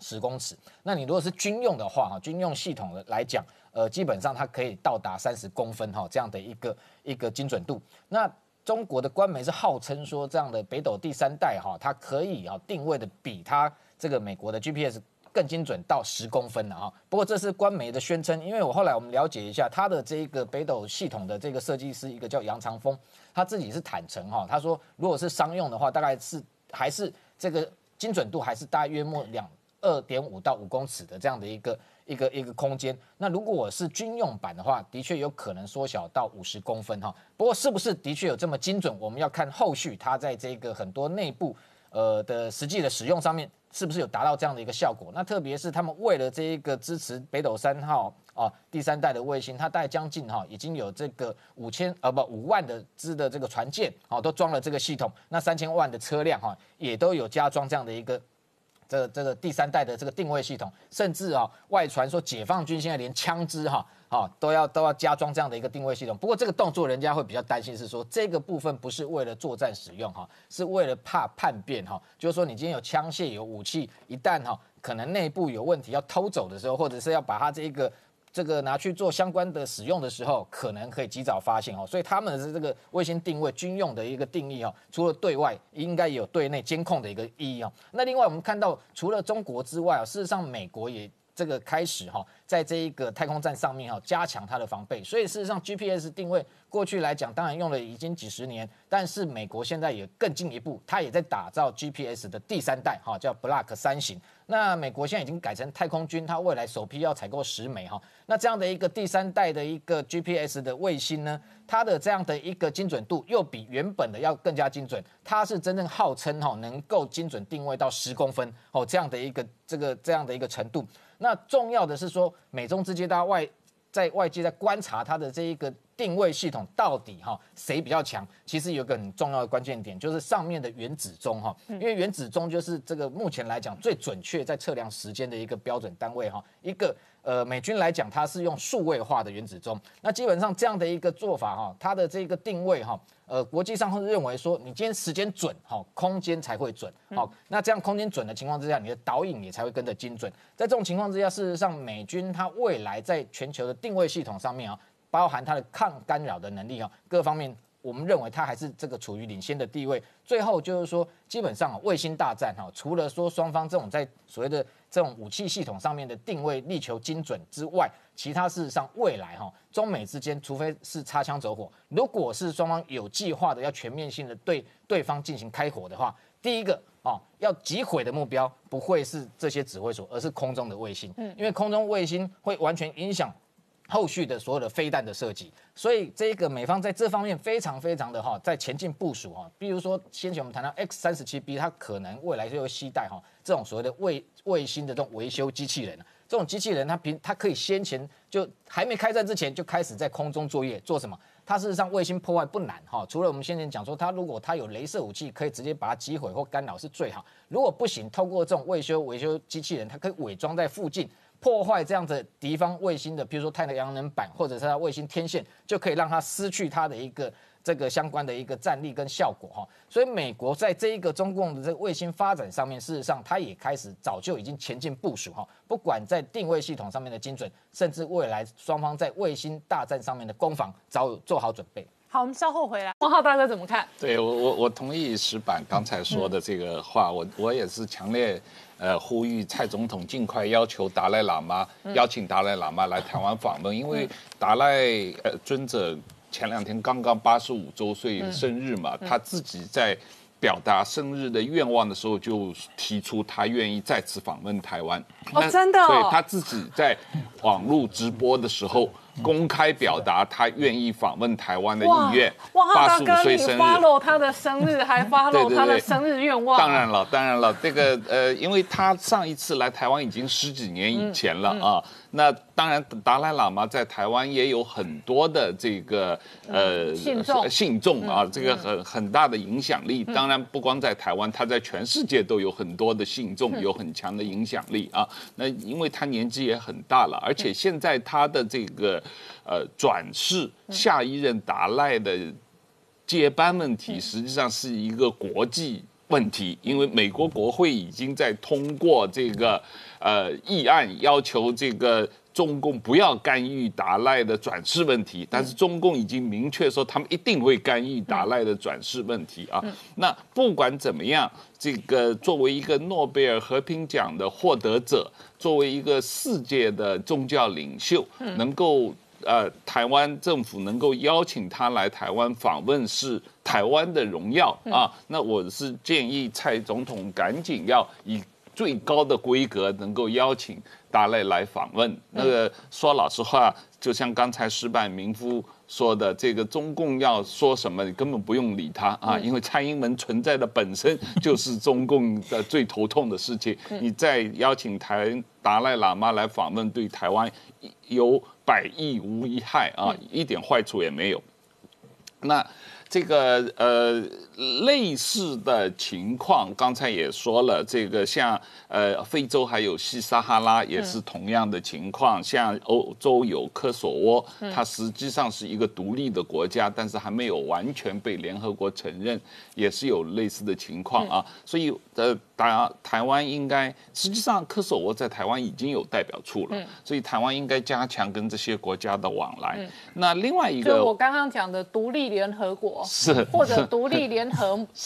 十公尺。那你如果是军用的话哈，军用系统的来讲，呃，基本上它可以到达三十公分哈这样的一个一个精准度。那中国的官媒是号称说这样的北斗第三代哈，它可以啊定位的比它这个美国的 GPS。更精准到十公分了哈，不过这是官媒的宣称，因为我后来我们了解一下，它的这个北斗系统的这个设计师，一个叫杨长峰，他自己是坦诚哈，他说如果是商用的话，大概是还是这个精准度还是大约莫两二点五到五公尺的这样的一个一个一个空间。那如果我是军用版的话，的确有可能缩小到五十公分哈。不过是不是的确有这么精准，我们要看后续它在这个很多内部呃的实际的使用上面。是不是有达到这样的一个效果？那特别是他们为了这一个支持北斗三号啊，第三代的卫星，它带将近哈已经有这个五千呃不五万的支的这个船舰啊，都装了这个系统。那三千万的车辆哈，也都有加装这样的一个。这这个第三代的这个定位系统，甚至啊外传说解放军现在连枪支哈啊都要都要加装这样的一个定位系统。不过这个动作人家会比较担心，是说这个部分不是为了作战使用哈，是为了怕叛变哈。就是说你今天有枪械有武器，一旦哈可能内部有问题要偷走的时候，或者是要把它这个。这个拿去做相关的使用的时候，可能可以及早发现哦。所以他们的这个卫星定位军用的一个定义哦，除了对外，应该也有对内监控的一个意义哦。那另外我们看到，除了中国之外啊，事实上美国也。这个开始哈，在这一个太空站上面哈，加强它的防备。所以事实上，GPS 定位过去来讲，当然用了已经几十年，但是美国现在也更进一步，它也在打造 GPS 的第三代哈，叫 Block 三型。那美国现在已经改成太空军，它未来首批要采购十枚哈。那这样的一个第三代的一个 GPS 的卫星呢，它的这样的一个精准度又比原本的要更加精准。它是真正号称哈能够精准定位到十公分哦这样的一个这个这样的一个程度。那重要的是说，美中之间大家外在外界在观察它的这一个。定位系统到底哈谁比较强？其实有个很重要的关键点，就是上面的原子钟哈，因为原子钟就是这个目前来讲最准确在测量时间的一个标准单位哈。一个呃美军来讲，它是用数位化的原子钟，那基本上这样的一个做法哈，它的这个定位哈，呃国际上会认为说，你今天时间准哈，空间才会准好，那这样空间准的情况之下，你的导引也才会跟着精准。在这种情况之下，事实上美军它未来在全球的定位系统上面啊。包含它的抗干扰的能力啊，各方面我们认为它还是这个处于领先的地位。最后就是说，基本上啊卫星大战哈，除了说双方这种在所谓的这种武器系统上面的定位力求精准之外，其他事实上未来哈，中美之间除非是擦枪走火，如果是双方有计划的要全面性的对对方进行开火的话，第一个啊，要击毁的目标不会是这些指挥所，而是空中的卫星，嗯，因为空中卫星会完全影响。后续的所有的飞弹的设计，所以这个美方在这方面非常非常的哈，在前进部署哈。比如说先前我们谈到 X 三十七 B，它可能未来就会携带哈这种所谓的卫卫星的这种维修机器人。这种机器人它平它可以先前就还没开战之前就开始在空中作业，做什么？它事实上卫星破坏不难哈。除了我们先前讲说，它如果它有镭射武器，可以直接把它击毁或干扰是最好。如果不行，透过这种维修维修机器人，它可以伪装在附近。破坏这样子敌方卫星的，比如说太阳能板或者是它卫星天线，就可以让它失去它的一个这个相关的一个战力跟效果哈。所以美国在这一个中共的这个卫星发展上面，事实上它也开始早就已经前进部署哈。不管在定位系统上面的精准，甚至未来双方在卫星大战上面的攻防，早有做好准备。好，我们稍后回来。王浩大哥怎么看？对我我我同意石板刚才说的这个话，我我也是强烈。呃，呼吁蔡总统尽快要求达赖喇嘛邀请达赖喇嘛来台湾访问，因为达赖呃尊者前两天刚刚八十五周岁生日嘛，他自己在表达生日的愿望的时候就提出他愿意再次访问台湾。哦，真的？对他自己在网络直播的时候。公开表达他愿意访问台湾的意愿。哇，大哥，你 follow 他的生日，还 follow [LAUGHS] 他的生日愿望。当然了，当然了，这个呃，因为他上一次来台湾已经十几年以前了啊。那当然，达赖喇嘛在台湾也有很多的这个呃信众信众啊，这个很很大的影响力。当然，不光在台湾，他在全世界都有很多的信众，有很强的影响力啊。那因为他年纪也很大了，而且现在他的这个。呃，转世下一任达赖的接班问题，实际上是一个国际问题，因为美国国会已经在通过这个呃议案，要求这个中共不要干预达赖的转世问题，但是中共已经明确说，他们一定会干预达赖的转世问题啊。那不管怎么样，这个作为一个诺贝尔和平奖的获得者，作为一个世界的宗教领袖，能够。呃，台湾政府能够邀请他来台湾访问，是台湾的荣耀啊。那我是建议蔡总统赶紧要以最高的规格，能够邀请达赖来访问。那个说老实话，就像刚才失败民夫说的，这个中共要说什么，你根本不用理他啊，因为蔡英文存在的本身就是中共的最头痛的事情。[LAUGHS] 你再邀请台达赖喇嘛来访问，对台湾有。百益无一害啊，一点坏处也没有。那这个呃类似的情况，刚才也说了，这个像呃非洲还有西撒哈拉也是同样的情况，像欧洲有科索沃，它实际上是一个独立的国家，但是还没有完全被联合国承认，也是有类似的情况啊。所以呃。当然台湾应该实际上科索沃在台湾已经有代表处了，嗯所以台湾应该加强跟这些国家的往来。那另外一就我刚刚讲的独立联合国，是或者独立联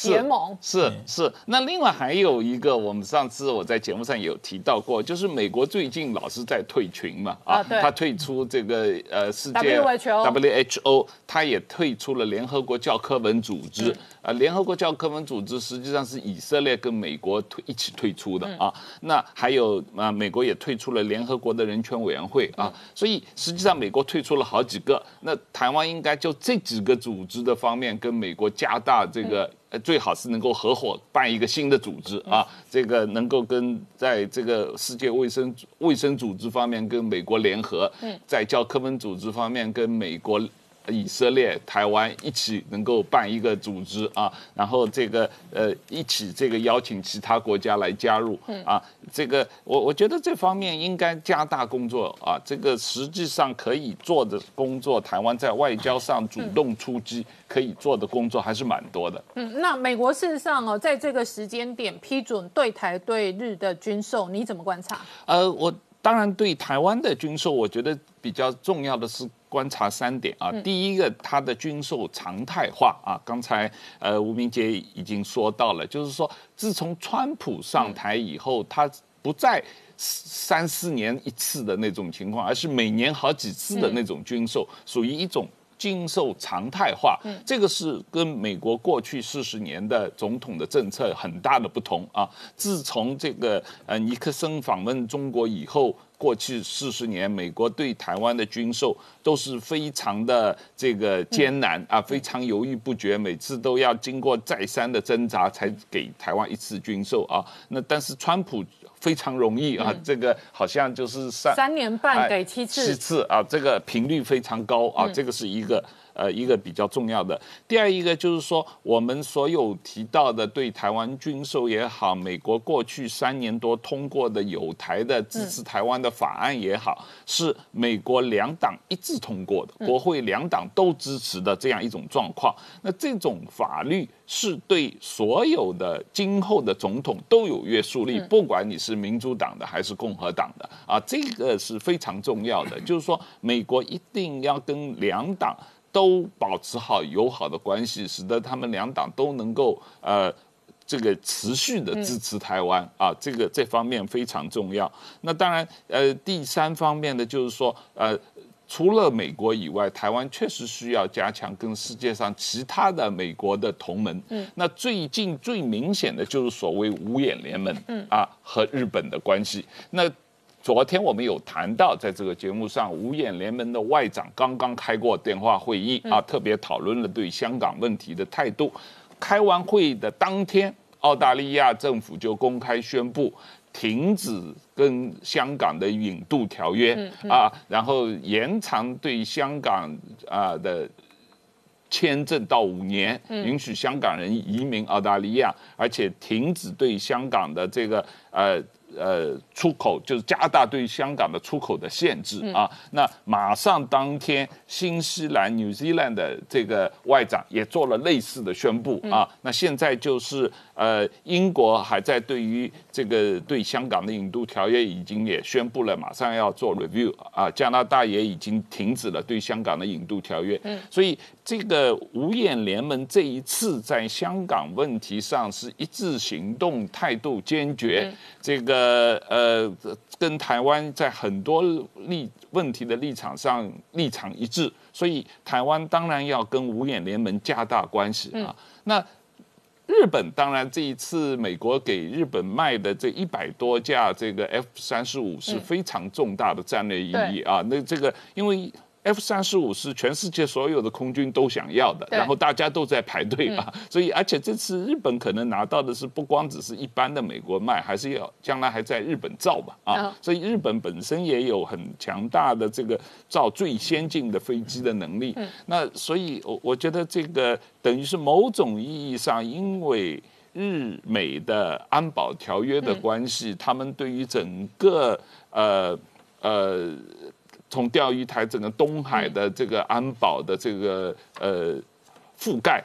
联盟，是是，那另外还有一个，我们上次我在节目上有提到过，就是美国最近老是在退群嘛，啊对。他退出这个呃世界 WHO WHO，他也退出了联合国教科文组织。嗯呃，联合国教科文组织实际上是以色列跟美国退一起退出的啊。那还有啊、美国也退出了联合国的人权委员会啊。所以实际上美国退出了好几个，那台湾应该就这几个组织的方面跟美国加大这个。呃，最好是能够合伙办一个新的组织啊，这个能够跟在这个世界卫生卫生组织方面跟美国联合，在教科文组织方面跟美国。以色列、台湾一起能够办一个组织啊，然后这个呃一起这个邀请其他国家来加入啊，这个我我觉得这方面应该加大工作啊，这个实际上可以做的工作，台湾在外交上主动出击可以做的工作还是蛮多的。嗯，那美国事实上哦，在这个时间点批准对台对日的军售，你怎么观察？呃，我当然对台湾的军售，我觉得比较重要的是观察三点啊。第一个，它的军售常态化啊。刚才呃吴明杰已经说到了，就是说自从川普上台以后，他不再三四年一次的那种情况，而是每年好几次的那种军售，属于一种。军售常态化，这个是跟美国过去四十年的总统的政策很大的不同啊。自从这个呃尼克森访问中国以后，过去四十年美国对台湾的军售都是非常的这个艰难啊，非常犹豫不决，每次都要经过再三的挣扎才给台湾一次军售啊。那但是川普非常容易啊，这个好像就是三三年半给七次，七次啊，这个频率非常高啊，这个是一个呃一个比较重要的。第二一个就是说，我们所有提到的对台湾军售也好，美国过去三年多通过的有台的支持台湾的法案也好，是美国两党一致通过的，国会两党都支持的这样一种状况。那这种法律是对所有的今后的总统都有约束力，不管你是民主党的还是共和党的啊，这个是非常重要的。[LAUGHS] 就是说，美国一定要跟两党都保持好友好的关系，使得他们两党都能够呃。这个持续的支持台湾、啊，这个这方面非常重要。那当然，呃，第三方面的就是说，呃，除了美国以外，台湾确实需要加强跟世界上其他的美国的同盟。嗯，那最近最明显的就是所谓五眼联盟，嗯啊和日本的关系。那昨天我们有谈到，在这个节目上，五眼联盟的外长刚刚开过电话会议啊，特别讨论了对香港问题的态度。开完会的当天，澳大利亚政府就公开宣布停止跟香港的引渡条约、啊，然后延长对香港啊的签证到五年，允许香港人移民澳大利亚，而且停止对香港的这个呃。呃，出口就是加大对香港的出口的限制啊。那马上当天，新西兰 New Zealand 的这个外长也做了类似的宣布啊。那现在就是呃，英国还在对于这个对香港的引渡条约已经也宣布了，马上要做 review 啊。加拿大也已经停止了对香港的引渡条约。嗯，所以这个五眼联盟这一次在香港问题上是一致行动，态度坚决。这个呃呃，跟台湾在很多立问题的立场上立场一致，所以台湾当然要跟五眼联盟加大关系啊。那日本当然这一次美国给日本卖的这一百多架这个 F 三十五是非常重大的战略意义啊。那这个因为。F 三十五是全世界所有的空军都想要的，然后大家都在排队啊，所以而且这次日本可能拿到的是不光只是一般的美国卖，还是要将来还在日本造嘛啊。嗯，所以日本本身也有很强大的这个造最先进的飞机的能力。那所以我我觉得这个等于是某种意义上，因为日美的安保条约的关系，他们对于整个呃呃。从钓鱼台整个东海的这个安保的这个呃覆盖，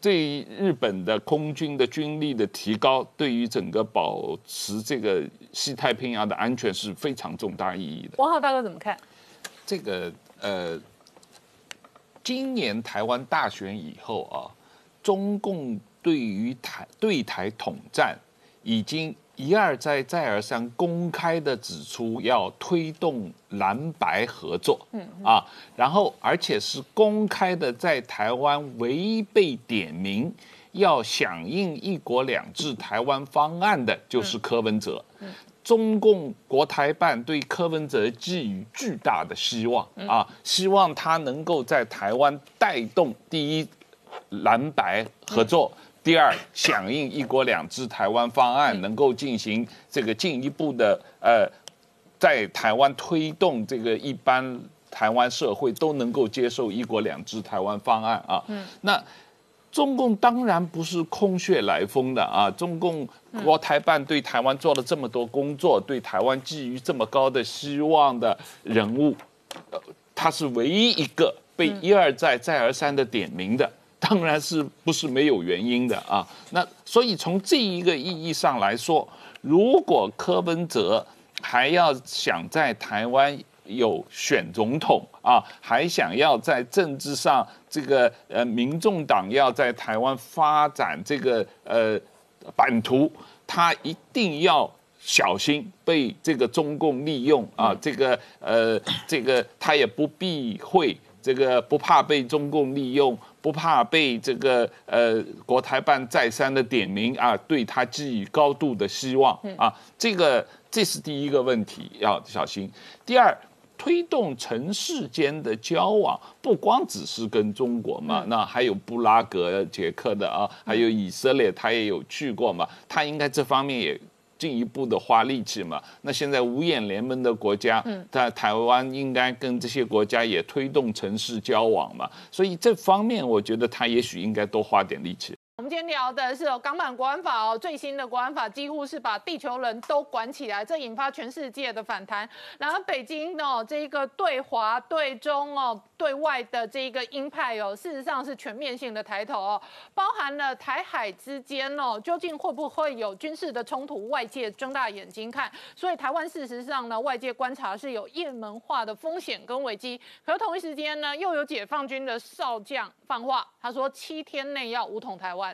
对日本的空军的军力的提高，对于整个保持这个西太平洋的安全是非常重大意义的。王浩大哥怎么看？这个呃，今年台湾大选以后啊，中共对于台对台统战已经一而再再而三公开的指出要推动蓝白合作，嗯啊，然后而且是公开的在台湾违背点名要响应“一国两制”台湾方案的，就是柯文哲。中共国台办对柯文哲寄予巨大的希望啊，希望他能够在台湾带动第一蓝白合作，第二响应“一国两制”台湾方案，能够进行这个进一步的呃，在台湾推动这个一般台湾社会都能够接受“一国两制”台湾方案啊。那中共当然不是空穴来风的啊！中共国台办对台湾做了这么多工作，对台湾寄予这么高的希望的人物，呃，他是唯一一个被一而再、再而三的点名的，当然是不是没有原因的啊？那所以从这一个意义上来说，如果柯文哲还要想在台湾，有选总统啊，还想要在政治上这个呃，民众党要在台湾发展这个呃版图，他一定要小心被这个中共利用啊，这个呃这个他也不避讳，这个不怕被中共利用，不怕被这个呃国台办再三的点名啊，对他寄予高度的希望啊，这个这是第一个问题要小心，第二。推动城市间的交往，不光只是跟中国嘛，那还有布拉格、捷克的啊，还有以色列，他也有去过嘛，他应该这方面也进一步的花力气嘛。那现在五眼联盟的国家，在台湾应该跟这些国家也推动城市交往嘛，所以这方面我觉得他也许应该多花点力气。我们今天聊的是哦，港版国安法哦，最新的国安法几乎是把地球人都管起来，这引发全世界的反弹。然后北京哦，这一个对华、对中哦、对外的这一个鹰派哦，事实上是全面性的抬头哦，包含了台海之间哦，究竟会不会有军事的冲突？外界睁大眼睛看。所以台湾事实上呢，外界观察是有雁门化的风险跟危机。可同一时间呢，又有解放军的少将放话，他说七天内要武统台湾。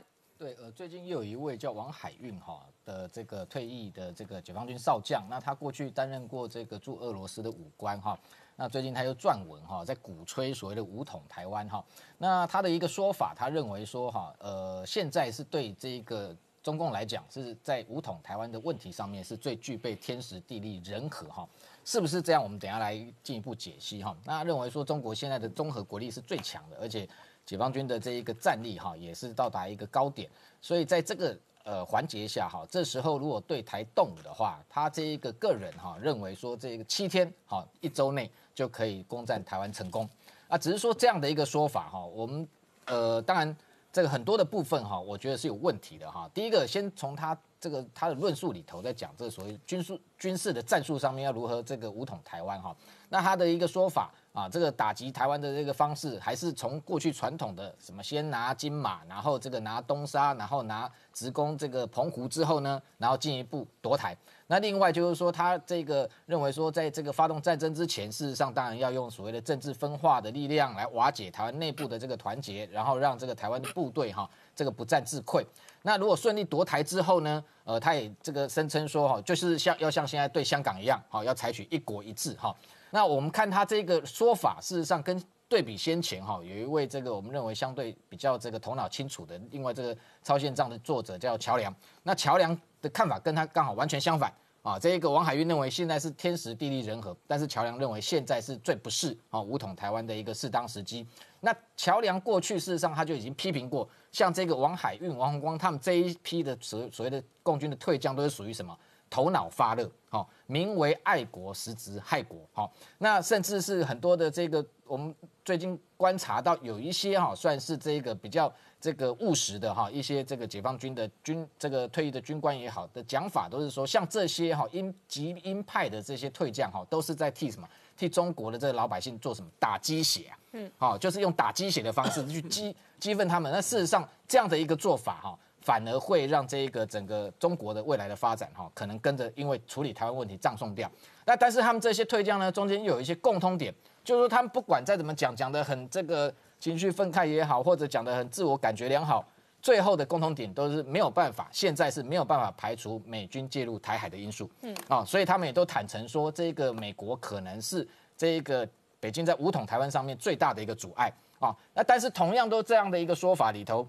对，呃，最近又有一位叫王海运哈的这个退役的这个解放军少将，那他过去担任过这个驻俄罗斯的武官哈，那最近他又撰文哈，在鼓吹所谓的武统台湾哈，那他的一个说法，他认为说哈，呃，现在是对这个中共来讲，是在武统台湾的问题上面是最具备天时地利人和哈，是不是这样？我们等下来进一步解析哈。那认为说中国现在的综合国力是最强的，而且。解放军的这一个战力哈，也是到达一个高点，所以在这个呃环节下哈，这时候如果对台动武的话，他这一个个人哈认为说这个七天哈一周内就可以攻占台湾成功啊，只是说这样的一个说法哈，我们呃当然这个很多的部分哈，我觉得是有问题的哈。第一个先从他这个他的论述里头在讲这个所谓军事军事的战术上面要如何这个武统台湾哈，那他的一个说法。啊，这个打击台湾的这个方式，还是从过去传统的什么先拿金马，然后这个拿东沙，然后拿直攻这个澎湖之后呢，然后进一步夺台。那另外就是说，他这个认为说，在这个发动战争之前，事实上当然要用所谓的政治分化的力量来瓦解台湾内部的这个团结，然后让这个台湾的部队哈，这个不战自溃。那如果顺利夺台之后呢，呃，他也这个声称说哈，就是像要像现在对香港一样，好要采取一国一制哈。那我们看他这个说法，事实上跟对比先前哈，有一位这个我们认为相对比较这个头脑清楚的，另外这个超线账的作者叫乔梁。那乔梁的看法跟他刚好完全相反啊。这一个王海运认为现在是天时地利人和，但是乔梁认为现在是最不适啊武统台湾的一个适当时机。那乔梁过去事实上他就已经批评过，像这个王海运、王洪光他们这一批的所所谓的共军的退将，都是属于什么？头脑发热，名为爱国，实质害国，好，那甚至是很多的这个我们最近观察到有一些哈，算是这个比较这个务实的哈，一些这个解放军的军这个退役的军官也好的讲法，都是说像这些哈鹰极鹰派的这些退将哈，都是在替什么替中国的这个老百姓做什么打鸡血啊？嗯，好，就是用打鸡血的方式去激激愤他们。那事实上这样的一个做法哈。反而会让这一个整个中国的未来的发展哈，可能跟着因为处理台湾问题葬送掉。那但是他们这些退将呢，中间又有一些共通点，就是说他们不管再怎么讲，讲的很这个情绪愤慨也好，或者讲的很自我感觉良好，最后的共同点都是没有办法，现在是没有办法排除美军介入台海的因素。嗯啊，所以他们也都坦诚说，这个美国可能是这一个北京在武统台湾上面最大的一个阻碍啊。那但是同样都这样的一个说法里头。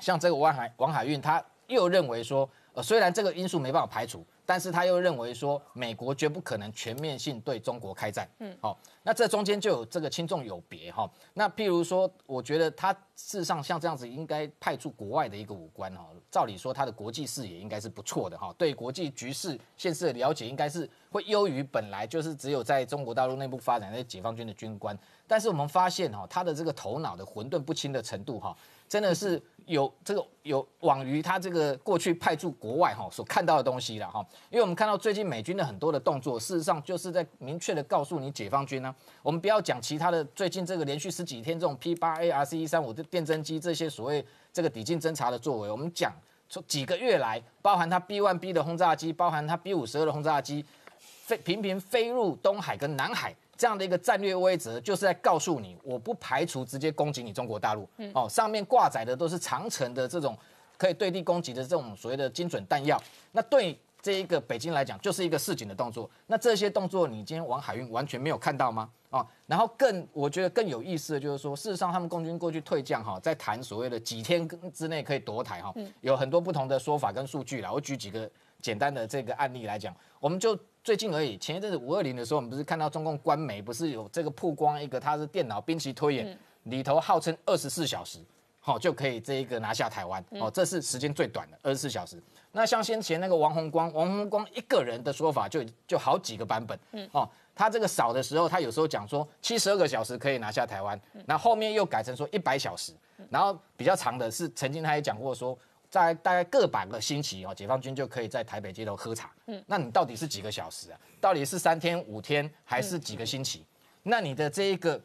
像这个王海王海运，他又认为说，呃，虽然这个因素没办法排除。但是他又认为说，美国绝不可能全面性对中国开战。嗯，好，那这中间就有这个轻重有别哈。那譬如说，我觉得他事实上像这样子，应该派出国外的一个武官哈。照理说，他的国际视野应该是不错的哈，对国际局势现实的了解应该是会优于本来就是只有在中国大陆内部发展那些解放军的军官。但是我们发现哈，他的这个头脑的混沌不清的程度哈，真的是有这个有往于他这个过去派驻国外哈所看到的东西了哈。因为我们看到最近美军的很多的动作，事实上就是在明确的告诉你解放军呢，我们不要讲其他的，最近这个连续十几天这种 P 八 A R C 一三五的电侦机这些所谓这个抵近侦察的作为，我们讲从几个月来，包含他 B one B 的轰炸机，包含他 B 五十二的轰炸机，飞频频飞入东海跟南海这样的一个战略威慑，就是在告诉你，我不排除直接攻击你中国大陆。哦，上面挂载的都是长城的这种可以对地攻击的这种所谓的精准弹药，那对。这一个北京来讲，就是一个示警的动作。那这些动作，你今天往海运完全没有看到吗？啊，然后更我觉得更有意思的就是说，事实上他们共军过去退将哈，在谈所谓的几天之内可以夺台哈，有很多不同的说法跟数据啦。我举几个简单的这个案例来讲，我们就最近而已。前一阵子五二零的时候，我们不是看到中共官媒不是有这个曝光一个，他是电脑兵棋推演里头号称二十四小时。好，就可以这一个拿下台湾。哦，这是时间最短的二十四小时。那像先前那个王洪光，王洪光一个人的说法就就好几个版本。嗯，哦，他这个少的时候，他有时候讲说七十二个小时可以拿下台湾，那后面又改成说一百小时。然后比较长的是，曾经他也讲过说，在大概个把个星期哦，解放军就可以在台北街头喝茶。嗯，那你到底是几个小时啊？到底是三天五天还是几个星期？那你的这一个。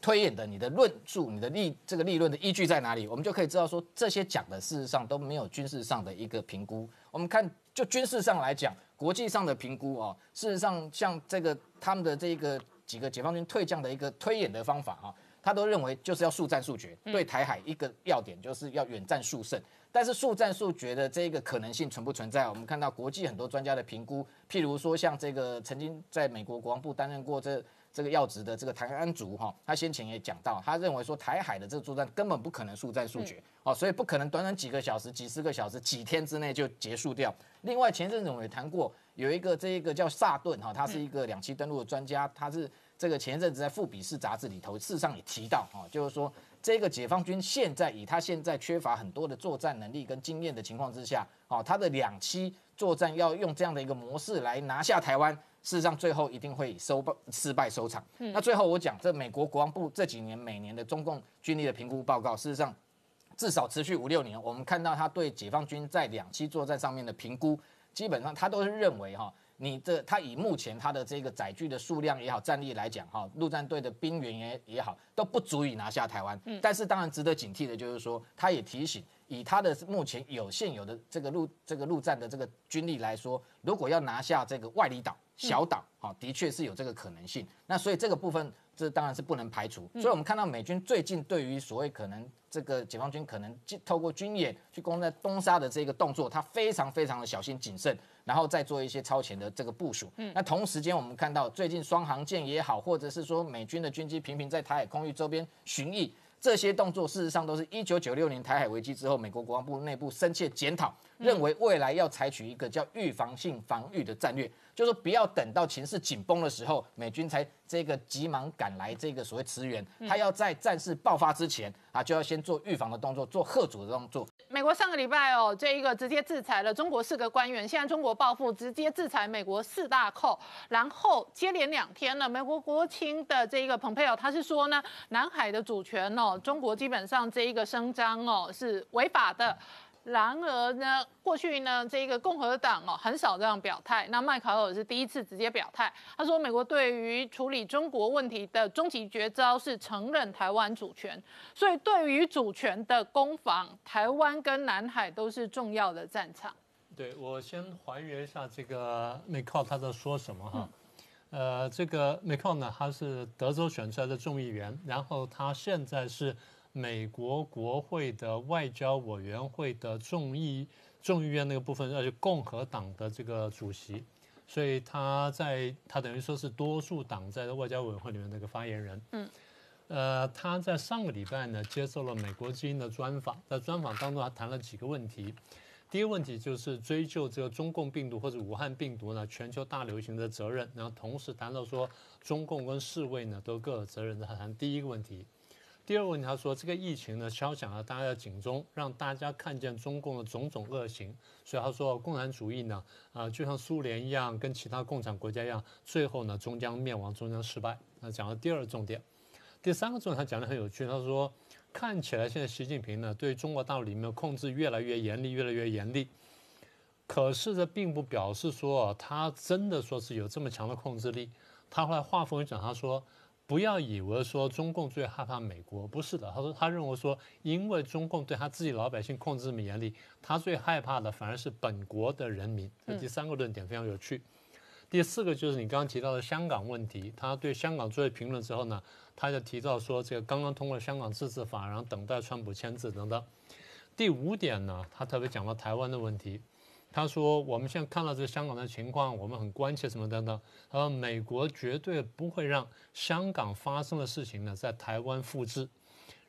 推演的你的论述，你的立这个立论的依据在哪里？我们就可以知道说，这些讲的事实上都没有军事上的一个评估。我们看，就军事上来讲，国际上的评估哦，事实上像这个他们的这个几个解放军退将的一个推演的方法啊，他都认为就是要速战速决，对台海一个要点就是要远战速胜。但是速战速决的这个可能性存不存在？我们看到国际很多专家的评估，譬如说像这个曾经在美国国防部担任过这。这个要职的这个台安竹哈，他先前也讲到，他认为说台海的这个作战根本不可能速战速决哦，所以不可能短短几个小时、几十个小时、几天之内就结束掉。另外，前阵子我们也谈过，有一个这一个叫萨顿哈，他是一个两栖登陆的专家，他是这个前一阵子在《富比士》杂志里头，事实上也提到哈，就是说这个解放军现在以他现在缺乏很多的作战能力跟经验的情况之下，哦，他的两栖作战要用这样的一个模式来拿下台湾。事实上，最后一定会收败失败收场。那最后我讲，这美国国防部这几年每年的中共军力的评估报告，事实上至少持续五六年，我们看到他对解放军在两栖作战上面的评估，基本上他都是认为哈，你这他以目前他的这个载具的数量也好，战力来讲哈，陆战队的兵员也也好，都不足以拿下台湾。但是当然值得警惕的就是说，他也提醒。以他的目前有现有的这个陆这个陆战的这个军力来说，如果要拿下这个外里岛小岛，哈，的确是有这个可能性。那所以这个部分，这当然是不能排除。所以我们看到美军最近对于所谓可能这个解放军可能透过军演去攻在东沙的这个动作，他非常非常的小心谨慎，然后再做一些超前的这个部署。那同时间我们看到最近双航舰也好，或者是说美军的军机频频在台海空域周边巡弋。这些动作事实上都是一九九六年台海危机之后，美国国防部内部深切检讨，认为未来要采取一个叫预防性防御的战略。就是不要等到情势紧绷的时候，美军才这个急忙赶来这个所谓驰援，他要在战事爆发之前啊，就要先做预防的动作，做贺阻的动作。美国上个礼拜哦，这一个直接制裁了中国四个官员，现在中国报复，直接制裁美国四大寇，然后接连两天呢，美国国情的这一个蓬佩奥他是说呢，南海的主权哦，中国基本上这一个声张哦是违法的。然而呢，过去呢，这个共和党哦很少这样表态。那麦考尔是第一次直接表态，他说美国对于处理中国问题的终极绝招是承认台湾主权。所以对于主权的攻防，台湾跟南海都是重要的战场。对我先还原一下这个美靠他在说什么哈。呃，这个美靠呢，他是德州选出来的众议员，然后他现在是。美国国会的外交委员会的众议众议院那个部分，而且共和党的这个主席，所以他在他等于说是多数党在外交委员会里面那个发言人。嗯，呃，他在上个礼拜呢接受了美国之音的专访，在专访当中他谈了几个问题。第一个问题就是追究这个中共病毒或者武汉病毒呢全球大流行的责任，然后同时谈到说中共跟世卫呢都各有责任。他谈第一个问题。第二个问题，他说这个疫情呢敲响了大家的警钟，让大家看见中共的种种恶行。所以他说，共产主义呢，啊，就像苏联一样，跟其他共产国家一样，最后呢终将灭亡，终将失败。那讲了第二个重点，第三个重点他讲的很有趣，他说看起来现在习近平呢对中国大陆里面控制越来越严厉，越来越严厉。可是这并不表示说他真的说是有这么强的控制力。他后来话锋一转，他说。不要以为说中共最害怕美国，不是的。他说他认为说，因为中共对他自己老百姓控制这么严厉，他最害怕的反而是本国的人民。这第三个论点非常有趣。第四个就是你刚刚提到的香港问题，他对香港做了评论之后呢，他就提到说这个刚刚通过香港自治法，然后等待川普签字等等。第五点呢，他特别讲到台湾的问题。他说：“我们现在看到这个香港的情况，我们很关切什么等等。他说美国绝对不会让香港发生的事情呢在台湾复制。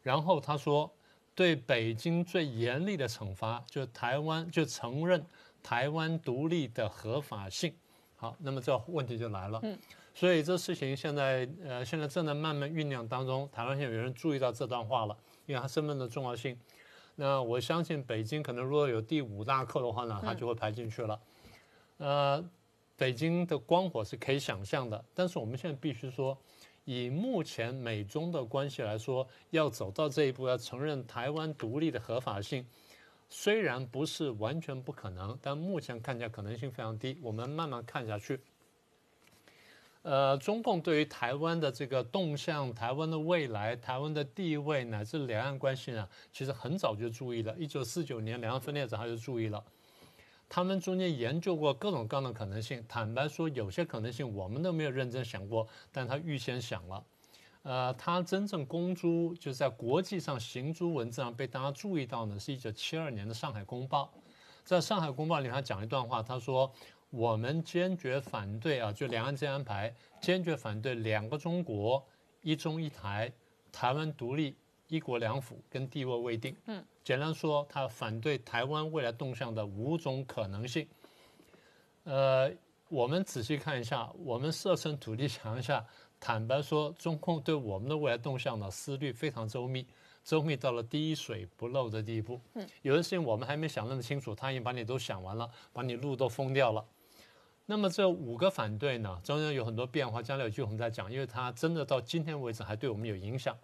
然后他说，对北京最严厉的惩罚，就是台湾就承认台湾独立的合法性。好，那么这问题就来了。嗯，所以这事情现在呃现在正在慢慢酝酿当中。台湾现在有人注意到这段话了，因为他身份的重要性。”那我相信北京可能如果有第五大课的话呢，它就会排进去了。呃，北京的光火是可以想象的，但是我们现在必须说，以目前美中的关系来说，要走到这一步，要承认台湾独立的合法性，虽然不是完全不可能，但目前看起来可能性非常低。我们慢慢看下去。呃，中共对于台湾的这个动向、台湾的未来、台湾的地位乃至两岸关系呢，其实很早就注意了。一九四九年两岸分裂时他就注意了。他们中间研究过各种各样的可能性。坦白说，有些可能性我们都没有认真想过，但他预先想了。呃，他真正公诸就在国际上行诸文字上被大家注意到呢，是一九七二年的《上海公报》。在上海公报里，他讲一段话，他说。我们坚决反对啊，就两岸这安排，坚决反对两个中国、一中一台、台湾独立、一国两府跟地位未定。嗯，简单说，他反对台湾未来动向的五种可能性。呃，我们仔细看一下，我们设身处地想一下，坦白说，中共对我们的未来动向的思虑非常周密，周密到了滴水不漏的地步。嗯，有的事情我们还没想那么清楚，他已经把你都想完了，把你路都封掉了。那么这五个反对呢，中间有很多变化。将来有机会我们再讲，因为它真的到今天为止还对我们有影响。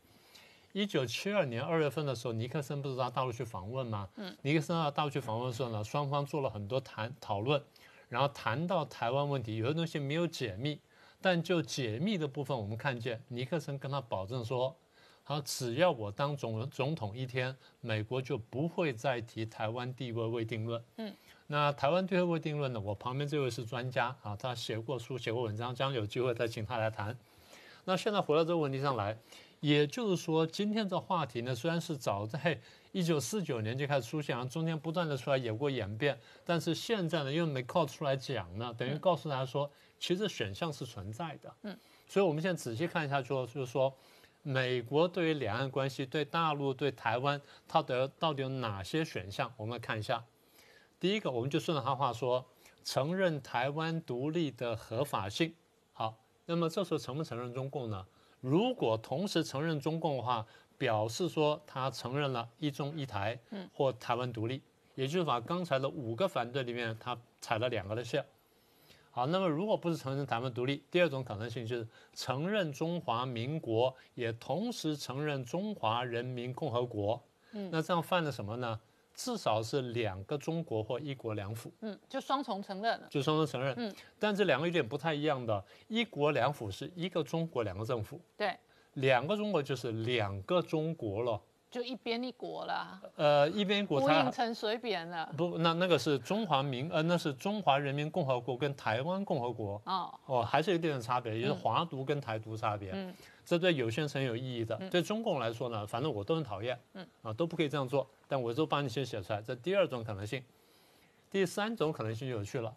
一九七二年二月份的时候，尼克森不是到大陆去访问吗？嗯，尼克森到大陆去访问的时候呢，双方做了很多谈讨论，然后谈到台湾问题，有些东西没有解密，但就解密的部分，我们看见尼克森跟他保证说，好，只要我当总总统一天，美国就不会再提台湾地位未定论。嗯。那台湾对未定论呢？我旁边这位是专家啊，他写过书、写过文章，将有机会再请他来谈。那现在回到这个问题上来，也就是说，今天这话题呢，虽然是早在一九四九年就开始出现，然后中间不断的出来有过演变，但是现在呢，因为没靠出来讲呢，等于告诉大家说，其实选项是存在的。嗯，所以我们现在仔细看一下，说就是说，美国对于两岸关系、对大陆、对台湾，它的到底有哪些选项？我们来看一下。第一个，我们就顺着他话说，承认台湾独立的合法性。好，那么这时候承不承认中共呢？如果同时承认中共的话，表示说他承认了一中一台，或台湾独立，也就是把刚才的五个反对里面，他踩了两个的线。好，那么如果不是承认台湾独立，第二种可能性就是承认中华民国，也同时承认中华人民共和国。嗯，那这样犯了什么呢？至少是两个中国或一国两府，嗯，就双重承认了。就双重承认。嗯，但这两个有点不太一样的，一国两府是一个中国两个政府，对，两个中国就是两个中国了。就一边一国了，呃，一边一国呼它应成水扁了。不，那那个是中华民，呃，那是中华人民共和国跟台湾共和国。哦，哦，还是有一定的差别，也就是华独跟台独差别。嗯，这对有些人是很有意义的。对中共来说呢，反正我都很讨厌。嗯，啊，都不可以这样做。但我都帮你先写出来。这第二种可能性，第三种可能性就有趣了。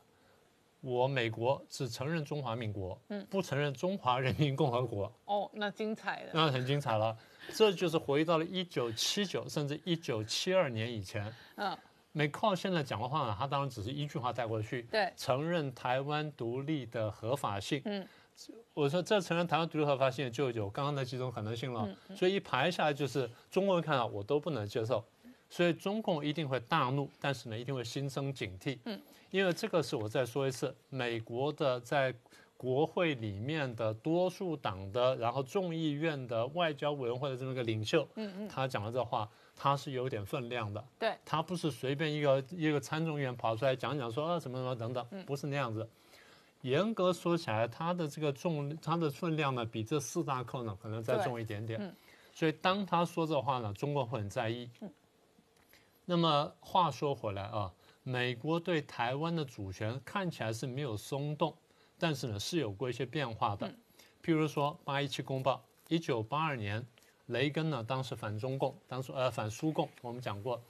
我美国只承认中华民国，嗯，不承认中华人民共和国。哦，那精彩了。那很精彩了。这就是回到了一九七九甚至一九七二年以前。嗯，美靠现在讲的话呢，他当然只是一句话带过去，对承认台湾独立的合法性。嗯，我说这承认台湾独立合法性就有刚刚那几种可能性了。所以一排下来就是中国人看到我都不能接受，所以中共一定会大怒，但是呢一定会心生警惕。嗯，因为这个是我再说一次，美国的在。国会里面的多数党的，然后众议院的外交委员会的这么一个领袖，嗯嗯，他讲的这话，他是有点分量的。对，他不是随便一个一个参众议员跑出来讲讲说啊什么什么等等，不是那样子。严格说起来，他的这个重，他的分量呢，比这四大扣呢可能再重一点点。嗯，所以当他说这话呢，中国会很在意。嗯，那么话说回来啊，美国对台湾的主权看起来是没有松动。但是呢，是有过一些变化的，譬如说八一七公报，一九八二年，雷根呢当时反中共，当时呃反苏共，我们讲过，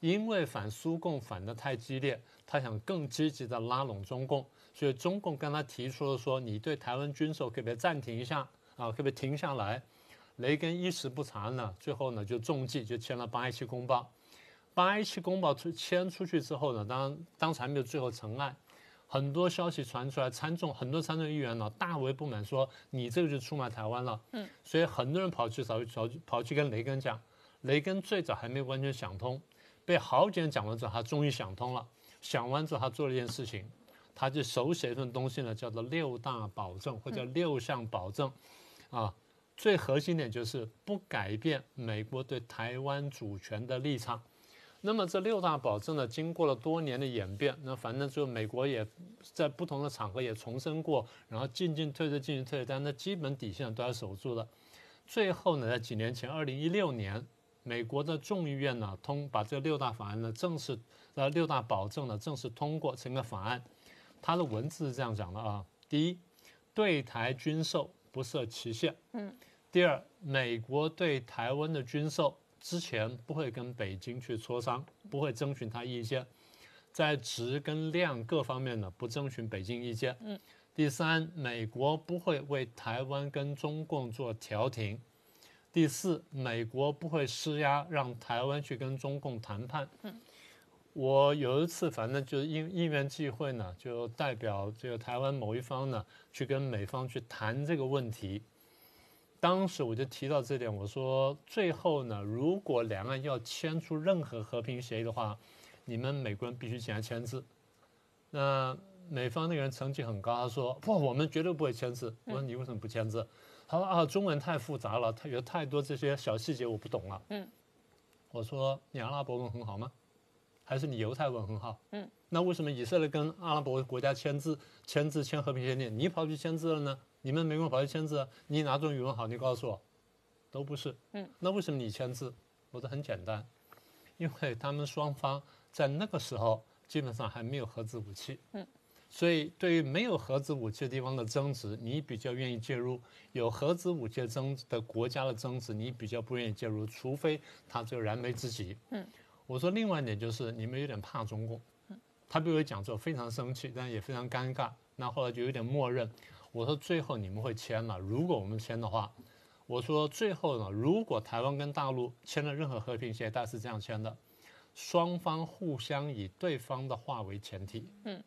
因为反苏共反得太激烈，他想更积极的拉拢中共，所以中共跟他提出了说，你对台湾军售可不可以暂停一下啊？可不可以停下来？雷根一时不察呢，最后呢就中计，就签了八一七公报。八一七公报出签出去之后呢，当当时还没有最后成案。很多消息传出来，参众很多参众议员呢大为不满，说你这个就出卖台湾了。嗯，所以很多人跑去找找跑去跟雷根讲，雷根最早还没完全想通，被好几人讲完之后，他终于想通了。想完之后，他做了一件事情，他就手写一份东西呢，叫做六大保证或者六项保证，啊，最核心点就是不改变美国对台湾主权的立场。那么这六大保证呢，经过了多年的演变，那反正就美国也在不同的场合也重申过，然后进进退退进进退退，但那基本底线都要守住了。最后呢，在几年前，二零一六年，美国的众议院呢通把这六大法案呢正式呃六大保证呢正式通过成个法案。它的文字是这样讲的啊：第一，对台军售不设期限；嗯，第二，美国对台湾的军售。之前不会跟北京去磋商，不会征询他意见，在值跟量各方面呢不征询北京意见。嗯，第三，美国不会为台湾跟中共做调停。第四，美国不会施压让台湾去跟中共谈判。嗯，我有一次反正就是因因缘际会呢，就代表这个台湾某一方呢去跟美方去谈这个问题。当时我就提到这点，我说最后呢，如果两岸要签出任何和平协议的话，你们美国人必须进来签字。那美方那个人成绩很高，他说不，我们绝对不会签字。我说你为什么不签字？他说啊，中文太复杂了，他有太多这些小细节我不懂了。嗯，我说你阿拉伯文很好吗？还是你犹太文很好？嗯，那为什么以色列跟阿拉伯国家签字、签字签和平协定，你跑去签字了呢？你们美国跑去签字，你哪种语文好？你告诉我，都不是。嗯，那为什么你签字？我说很简单，因为他们双方在那个时候基本上还没有核子武器。嗯，所以对于没有核子武器的地方的争执，你比较愿意介入；有核子武器的争的国家的争执，你比较不愿意介入，除非他这个燃眉之急。嗯，我说另外一点就是你们有点怕中共。嗯，他对我讲之后非常生气，但也非常尴尬。那后来就有点默认。我说最后你们会签了，如果我们签的话，我说最后呢，如果台湾跟大陆签了任何和平协议，大是这样签的，双方互相以对方的话为前提。嗯，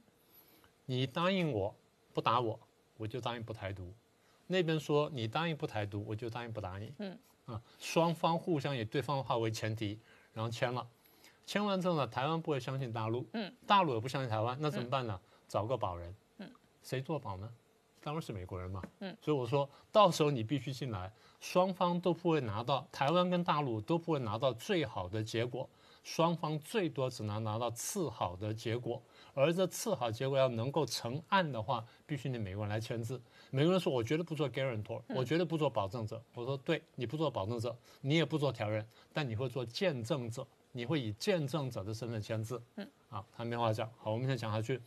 你答应我不打我，我就答应不台独；那边说你答应不台独，我就答应不打你。嗯，啊，双方互相以对方的话为前提，然后签了。签完之后呢，台湾不会相信大陆，嗯，大陆也不相信台湾，那怎么办呢？找个保人，嗯，谁做保呢？当然是美国人嘛，嗯，所以我说到时候你必须进来，双方都不会拿到，台湾跟大陆都不会拿到最好的结果，双方最多只能拿到次好的结果，而这次好结果要能够成案的话，必须你美国人来签字。美国人说，我绝对不做 guarantor，我绝对不做保证者。我说，对，你不做保证者，你也不做调人，但你会做见证者，你会以见证者的身份签字。嗯，啊，他没话讲。好，我们先讲下去。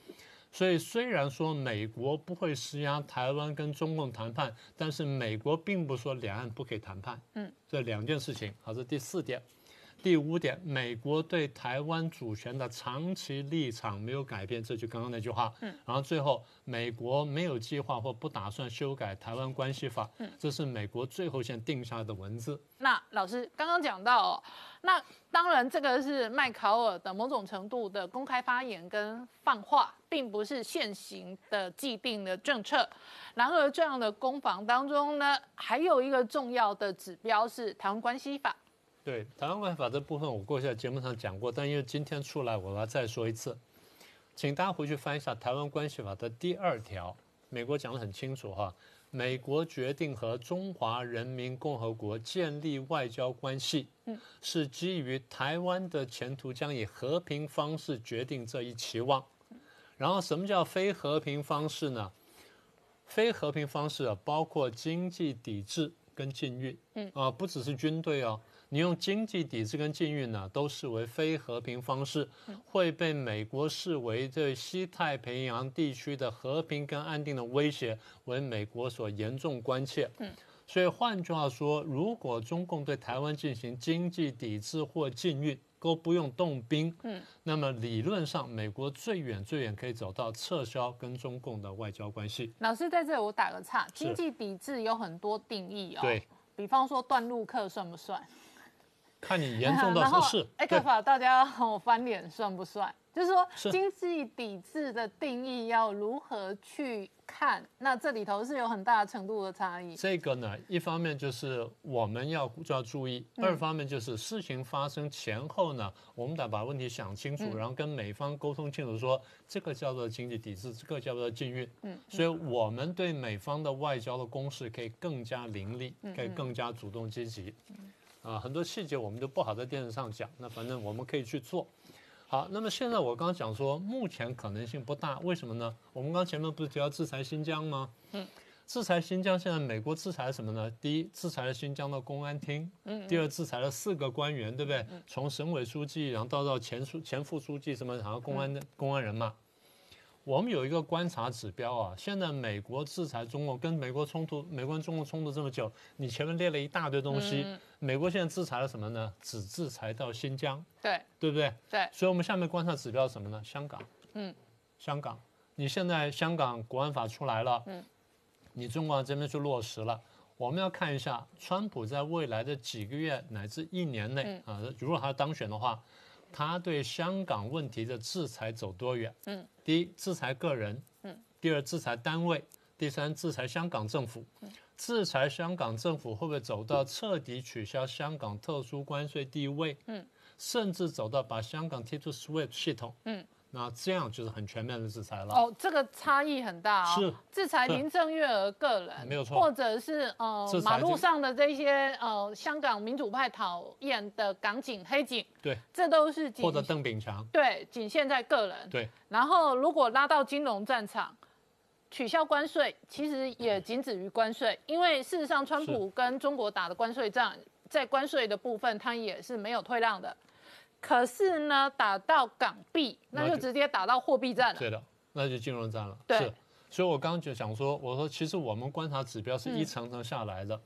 所以虽然说美国不会施压台湾跟中共谈判，但是美国并不说两岸不可以谈判。嗯，这两件事情。好，这第四点，第五点，美国对台湾主权的长期立场没有改变，这就刚刚那句话。嗯，然后最后，美国没有计划或不打算修改台湾关系法。嗯，这是美国最后先定下的文字。那老师刚刚讲到，哦那当然这个是麦考尔的某种程度的公开发言跟放话。并不是现行的既定的政策。然而，这样的攻防当中呢，还有一个重要的指标是《台湾关系法》。对《台湾关系法》这部分，我过去在节目上讲过，但因为今天出来，我要再说一次，请大家回去翻一下《台湾关系法》的第二条，美国讲得很清楚哈。美国决定和中华人民共和国建立外交关系，嗯，是基于台湾的前途将以和平方式决定这一期望。然后，什么叫非和平方式呢？非和平方式啊，包括经济抵制跟禁运，嗯啊，不只是军队哦，你用经济抵制跟禁运呢，都视为非和平方式，会被美国视为对西太平洋地区的和平跟安定的威胁，为美国所严重关切。嗯，所以换句话说，如果中共对台湾进行经济抵制或禁运，都不用动兵，嗯，那么理论上，美国最远最远可以走到撤销跟中共的外交关系。老师在这里我打个岔，经济抵制有很多定义哦，对，比方说断路客算不算？看你严重到 [LAUGHS] 什么事。哎，克法大家我翻脸算不算？就是说经济抵制的定义要如何去？看，那这里头是有很大程度的差异。这个呢，一方面就是我们要就要注意，二方面就是事情发生前后呢，我们得把问题想清楚，然后跟美方沟通清楚，说这个叫做经济抵制，这个叫做禁运。嗯，所以我们对美方的外交的攻势可以更加凌厉，可以更加主动积极。啊，很多细节我们就不好在电视上讲，那反正我们可以去做。好，那么现在我刚刚讲说，目前可能性不大，为什么呢？我们刚前面不是提到制裁新疆吗？嗯，制裁新疆，现在美国制裁什么呢？第一，制裁了新疆的公安厅，嗯，第二，制裁了四个官员，对不对？从省委书记，然后到到前书前副书记，什么然后公安的公安人嘛。我们有一个观察指标啊，现在美国制裁中国，跟美国冲突，美国跟中国冲突这么久，你前面列了一大堆东西，美国现在制裁了什么呢？只制裁到新疆，对，对不对？对，所以我们下面观察指标是什么呢？香港，嗯，香港，你现在香港国安法出来了，嗯，你中国这边去落实了，我们要看一下，川普在未来的几个月乃至一年内啊，如果他当选的话。他对香港问题的制裁走多远？嗯，第一，制裁个人；嗯，第二，制裁单位；第三，制裁香港政府。制裁香港政府会不会走到彻底取消香港特殊关税地位？嗯，甚至走到把香港踢出 SWIFT 系统？嗯。那这样就是很全面的制裁了。哦，这个差异很大哦。是制裁林郑月娥个人，没有错。或者是呃，马路上的这些呃，香港民主派讨厌的港警、黑警，对，这都是或者邓炳强，对，仅限在个人。对。然后如果拉到金融战场，取消关税，其实也仅止于关税，因为事实上，川普跟中国打的关税战，在关税的部分，他也是没有退让的。可是呢，打到港币，那就直接打到货币战了。对的，那就金融战了。对，所以我刚刚就想说，我说其实我们观察指标是一层层下来的。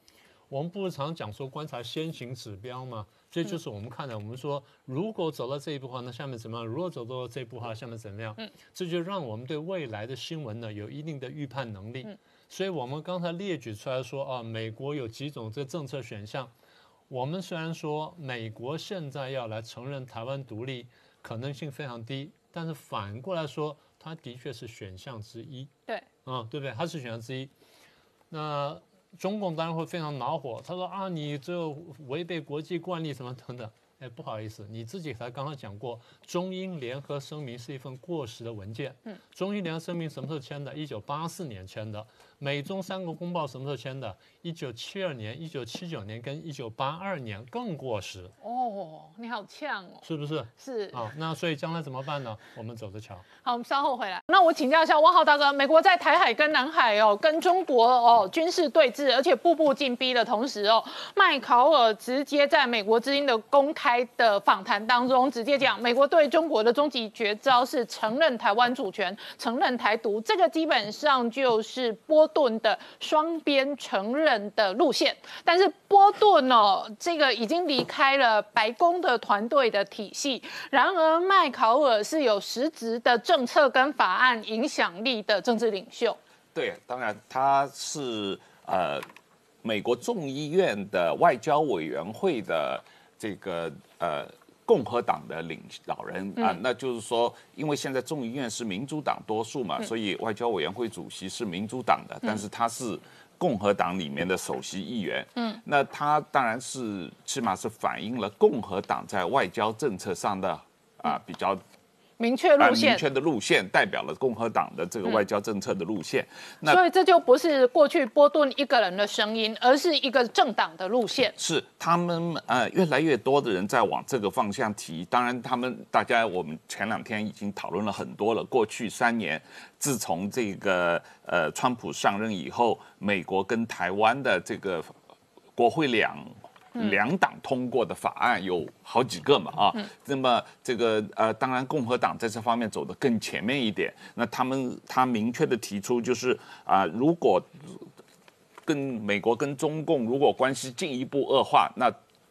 我们不是常讲说观察先行指标吗？这就是我们看的。我们说，如果走到这一步的话，那下面怎么样？如果走到这一步的话，下面怎么样？嗯，这就让我们对未来的新闻呢有一定的预判能力。嗯，所以我们刚才列举出来说啊，美国有几种这政策选项。我们虽然说美国现在要来承认台湾独立可能性非常低，但是反过来说，它的确是选项之一。对，啊、对不对？它是选项之一。那中共当然会非常恼火，他说啊，你这违背国际惯例什么等等。哎，不好意思，你自己才刚刚讲过，中英联合声明是一份过时的文件。嗯，中英联合声明什么时候签的？一九八四年签的。美中三国公报什么时候签的？一九七二年、一九七九年跟一九八二年更过时，哦，你好呛哦，是不是？是。啊，那所以将来怎么办呢？我们走着瞧。好，我们稍后回来。那我请教一下汪浩大哥，美国在台海跟南海哦，跟中国哦军事对峙，而且步步进逼的同时哦，麦考尔直接在美国之音的公开的访谈当中，直接讲美国对中国的终极绝招是承认台湾主权、承认台独，这个基本上就是波顿的双边承认的路线。但是波顿哦，这个已经离开了白宫的团队的体系，然而麦考尔是有实质的政策跟法案影响力的政治领袖。对，当然他是呃美国众议院的外交委员会的这个呃共和党的领导人啊、那就是说，因为现在众议院是民主党多数嘛，所以外交委员会主席是民主党的，但是他是。共和党里面的首席议员，嗯，那他当然是起码是反映了共和党在外交政策上的啊、比较明确啊路线明，确的路线，代表了共和党的这个外交政策的路线。那所以这就不是过去波顿一个人的声音，而是一个政党的路线。是他们呃越来越多的人在往这个方向提。当然，他们大家我们前两天已经讨论了很多了。过去三年，自从这个呃川普上任以后，美国跟台湾的这个国会两。两党通过的法案有好几个嘛啊，那么这个呃，当然共和党在这方面走得更前面一点。那他们他明确的提出就是啊、如果跟美国跟中共如果关系进一步恶化，那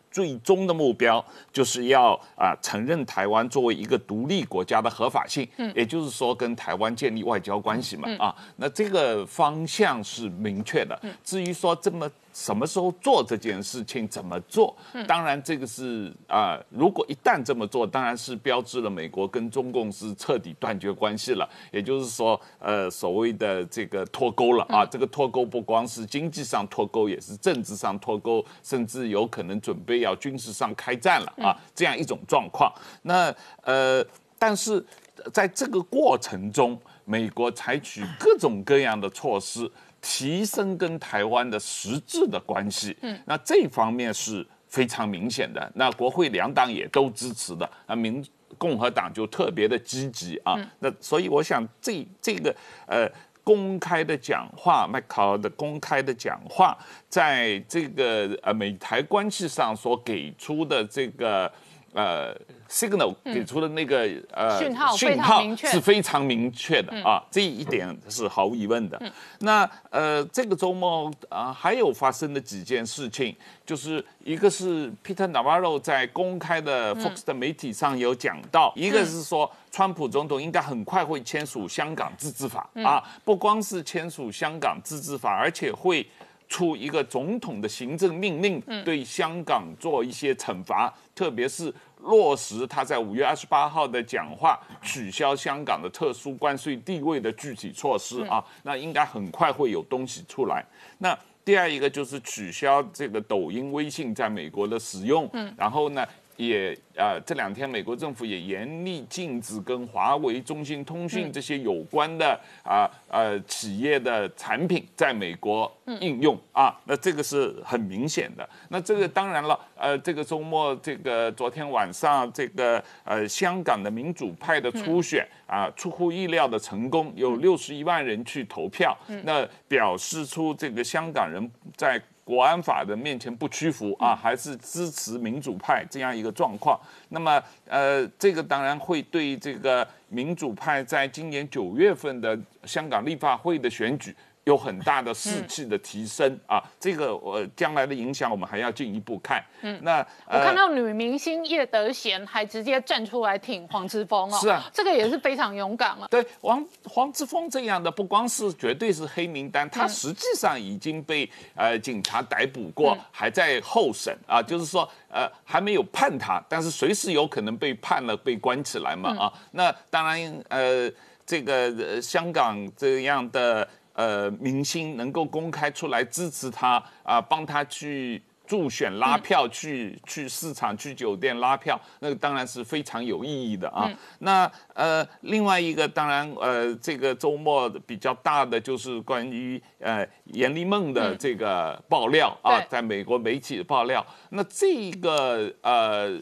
最终的目标就是要啊、承认台湾作为一个独立国家的合法性，也就是说跟台湾建立外交关系嘛、啊，那这个方向是明确的。至于说这么什么时候做这件事情，怎么做，当然这个是啊、如果一旦这么做，当然是标志了美国跟中共是彻底断绝关系了，也就是说，呃，所谓的这个脱钩了。啊，这个脱钩不光是经济上脱钩，也是政治上脱钩，甚至有可能准备要军事上开战了。啊，这样一种状况。那呃，但是在这个过程中，美国采取各种各样的措施，提升跟台湾的实质的关系。嗯，那这方面是非常明显的。那国会两党也都支持的，那，民共和党就特别的积极啊。那所以我想这这个呃。公开的讲话，麦考尔的公开的讲话，在这个呃美台关系上所给出的这个呃 signal 给出的那个呃讯号讯号是非常明确的啊，这一点是毫无疑问的。那呃，这个周末啊、还有发生的几件事情，就是一个是 Peter Navarro 在公开的 Fox 的媒体上有讲到，一个是说川普总统应该很快会签署香港自治法、啊，不光是签署香港自治法，而且会。出一个总统的行政命令，对香港做一些惩罚，特别是落实他在五月二十八号的讲话，取消香港的特殊关税地位的具体措施啊，那应该很快会有东西出来。那第二一个就是取消这个抖音、微信在美国的使用，然后呢，也呃这两天美国政府也严厉禁止跟华为、中兴通讯这些有关的啊呃企业的产品在美国应用啊，那这个是很明显的。那这个当然了，呃，这个周末这个昨天晚上这个呃香港的民主派的初选啊，出乎意料的成功，有六十一万人去投票，那表示出这个香港人在。国安法的面前不屈服啊，还是支持民主派这样一个状况。那么，呃，这个当然会对这个民主派在今年九月份的香港立法会的选举有很大的士气的提升、啊。这个我，将来的影响我们还要进一步看。嗯，那我看到女明星叶德娴还直接站出来挺黄之锋哦，是啊这个也是非常勇敢啊。对黄黄之锋这样的，不光是绝对是黑名单，他实际上已经被呃警察逮捕过，还在候审啊，就是说呃还没有判他，但是随时有可能被判了被关起来嘛啊。那当然呃。这个呃香港这样的呃明星能够公开出来支持他啊，帮他去。助选拉票去去市场去酒店拉票，那个当然是非常有意义的啊。那呃另外一个当然呃这个周末比较大的就是关于呃严立梦的这个爆料啊，在美国媒体的爆料。那这个呃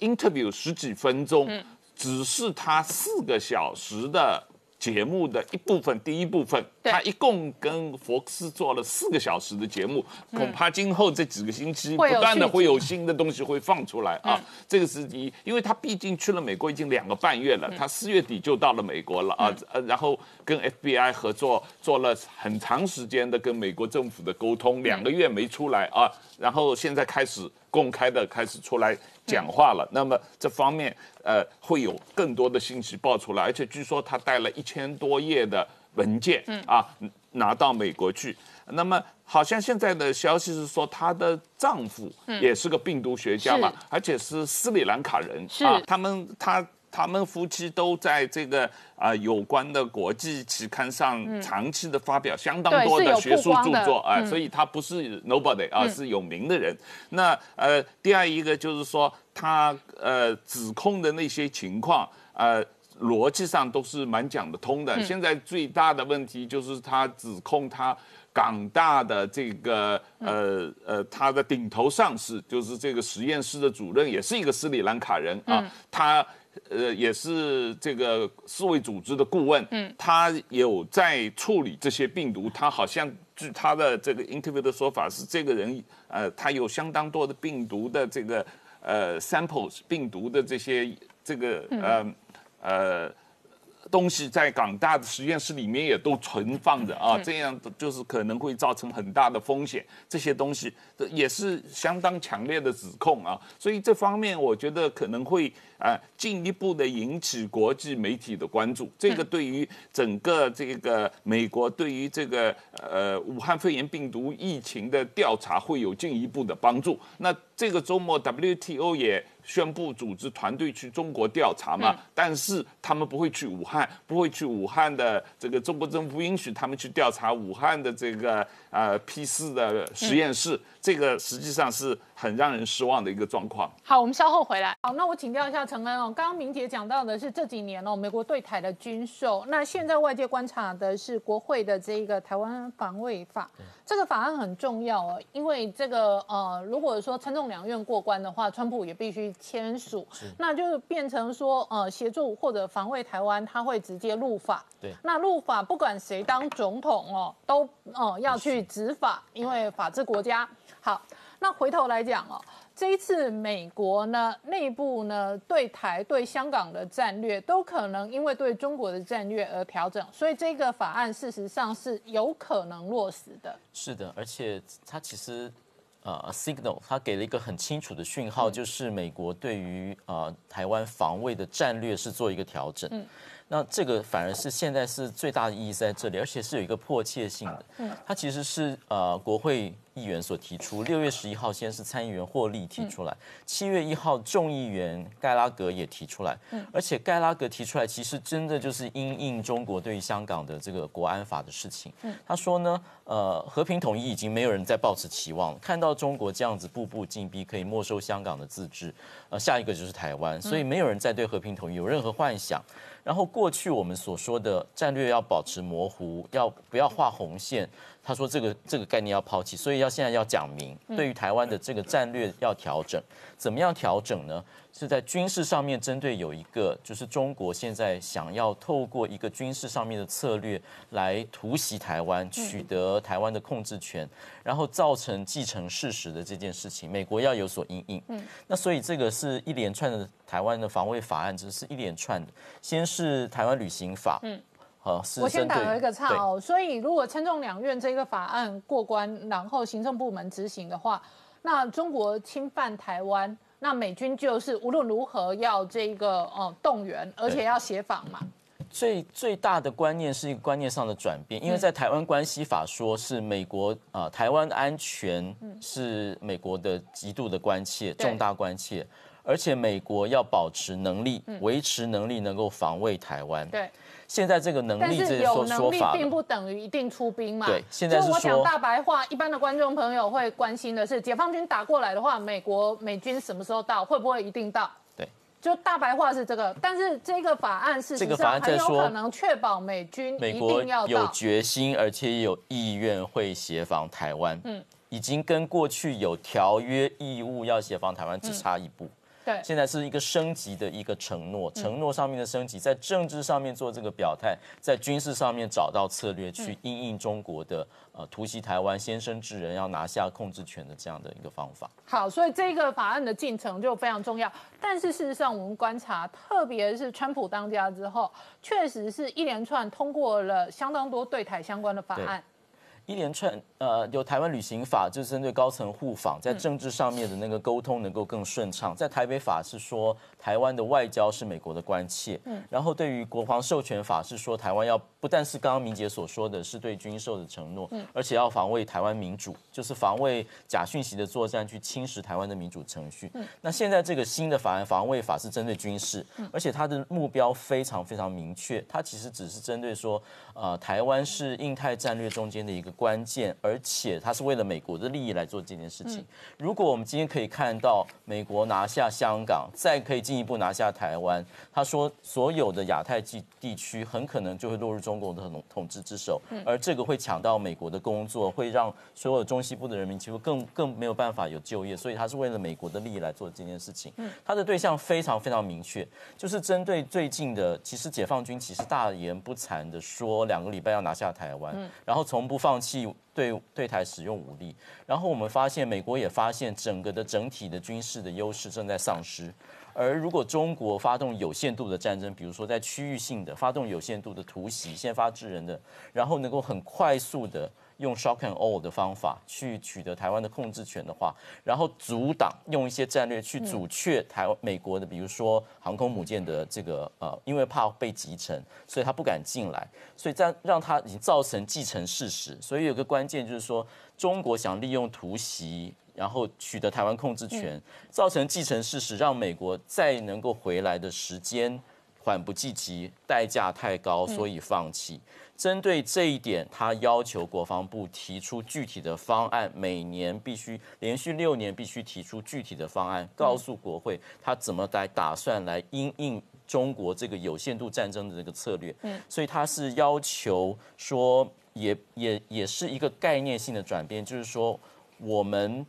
interview 十几分钟，只是他四个小时的。节目的一部分，第一部分，他一共跟福克斯做了四个小时的节目，恐怕今后这几个星期不断的会有新的东西会放出来啊。这个是第一，因为他毕竟去了美国已经两个半月了，他四月底就到了美国了啊，呃，然后跟 FBI 合作做了很长时间的跟美国政府的沟通，两个月没出来啊，然后现在开始公开的开始出来。讲话了，那么这方面呃会有更多的信息爆出来，而且据说他带了一千多页的文件啊拿到美国去。那么好像现在的消息是说，她的丈夫也是个病毒学家嘛，而且是斯里兰卡人啊，他们他。他们夫妻都在这个啊有关的国际期刊上长期的发表相当多的学术著作啊，所以他不是 nobody 啊，是有名的人。那呃，第二一个就是说，他呃指控的那些情况，呃逻辑上都是蛮讲得通的。现在最大的问题就是他指控他港大的这个呃呃他的顶头上司，就是这个实验室的主任，也是一个斯里兰卡人啊，他。呃，也是这个世卫组织的顾问，嗯，他有在处理这些病毒。他好像据他的这个 interview 的说法是，这个人呃，他有相当多的病毒的这个呃 samples，病毒的这些这个呃呃。东西在港大的实验室里面也都存放着啊，这样就是可能会造成很大的风险。这些东西也是相当强烈的指控啊，所以这方面我觉得可能会啊进一步的引起国际媒体的关注。这个对于整个这个美国对于这个呃武汉肺炎病毒疫情的调查会有进一步的帮助。那这个周末 WTO 也。宣布组织团队去中国调查嘛，但是他们不会去武汉，不会去武汉的这个中国政府允许他们去调查武汉的这个呃 P 四的实验室，这个实际上是很让人失望的一个状况。好，我们稍后回来。好，那我请教一下陈恩哦，刚刚明姐讲到的是这几年哦，美国对台的军售，那现在外界观察的是国会的这个台湾防卫法，这个法案很重要哦，因为这个呃，如果说参众两院过关的话，川普也必须。签署，那就变成说，呃，协助或者防卫台湾，他会直接入法。对，那入法不管谁当总统哦，都哦要去执法，因为法治国家。好，那回头来讲哦，这一次美国呢内部呢对台对香港的战略，都可能因为对中国的战略而调整，所以这个法案事实上是有可能落实的。是的，而且它其实。呃，signal，它给了一个很清楚的讯号，就是美国对于呃台湾防卫的战略是做一个调整。那这个反而是现在是最大的意义在这里，而且是有一个迫切性的。嗯，它其实是呃国会议员所提出，六月十一号先是参议员霍利提出来，七月一号众议员盖拉格也提出来。嗯，而且盖拉格提出来，其实真的就是因应中国对于香港的这个国安法的事情。嗯，他说呢，呃，和平统一已经没有人在抱持期望了，看到中国这样子步步进逼，可以没收香港的自治，呃，下一个就是台湾，所以没有人再对和平统一有任何幻想。然后过去我们所说的战略要保持模糊，要不要画红线？他说这个这个概念要抛弃，所以要现在要讲明，对于台湾的这个战略要调整，怎么样调整呢？是在军事上面针对有一个，就是中国现在想要透过一个军事上面的策略来突袭台湾，取得台湾的控制权，然后造成继承事实的这件事情，美国要有所应应。嗯，那所以这个是一连串的台湾的防卫法案，只是一连串的，先是台湾旅行法。嗯。好，我先打了一个岔哦。所以，如果参众两院这个法案过关，然后行政部门执行的话，那中国侵犯台湾，那美军就是无论如何要这个呃动员，而且要协防嘛。最最大的观念是一个观念上的转变，因为在台湾关系法说是美国啊，台湾安全是美国的极度的关切，重大关切。而且美国要保持能力，维持能力，能够防卫台湾。对，现在这个能力这是有能力说法，并不等于一定出兵嘛。对现在是我讲说大白话，一般的观众朋友会关心的是，解放军打过来的话，美国美军什么时候到？会不会一定到？对。就大白话是这个，但是这个法案事这个实上法案很有可能确保美军一美国有定要有。决心，而且有意愿会协防台湾。嗯，已经跟过去有条约义务要协防台湾只差一步。对，现在是一个升级的一个承诺，承诺上面的升级，在政治上面做这个表态，在军事上面找到策略去应应中国的呃突袭台湾、先声制人，要拿下控制权的这样的一个方法。好，所以这个法案的进程就非常重要。但是事实上，我们观察，特别是川普当家之后，确实是一连串通过了相当多对台相关的法案。一连串呃，有台湾旅行法，就是针对高层互访，在政治上面的那个沟通能够更顺畅。在台北法是说台湾的外交是美国的关切，嗯，然后对于国防授权法是说台湾要不但是刚刚明杰所说的是对军售的承诺，嗯，而且要防卫台湾民主，就是防卫假讯息的作战去侵蚀台湾的民主程序。嗯，那现在这个新的法案防卫法是针对军事，而且它的目标非常非常明确，它其实只是针对说，呃，台湾是印太战略中间的一个关键，而且它是为了美国的利益来做这件事情。如果我们今天可以看到美国拿下香港，再可以进一步拿下台湾，他说所有的亚太地地区很可能就会落入中国的统统治之手，而这个会抢到美国的工作，会让所有中西部的人民几乎更更没有办法有就业，所以他是为了美国的利益来做这件事情。他的对象非常非常明确，就是针对最近的，其实解放军其实大言不惭的说两个礼拜要拿下台湾，然后从不放弃对对台使用武力，然后我们发现美国也发现整个的整体的军事的优势正在丧失。而如果中国发动有限度的战争，比如说在区域性的发动有限度的突袭、先发制人的，然后能够很快速的用 shock and awe 的方法去取得台湾的控制权的话，然后阻挡用一些战略去阻却台湾美国的，比如说航空母舰的这个呃，因为怕被击沉，所以他不敢进来，所以这样让他已经造成既成事实。所以有个关键就是说，中国想利用突袭。然后取得台湾控制权，造成既成事实，让美国再能够回来的时间缓不济急，代价太高，所以放弃。针对这一点，他要求国防部提出具体的方案，每年必须连续六年必须提出具体的方案，告诉国会他怎么来打算来因应中国这个有限度战争的这个策略。嗯，所以他是要求说，也也也是一个概念性的转变，就是说我们。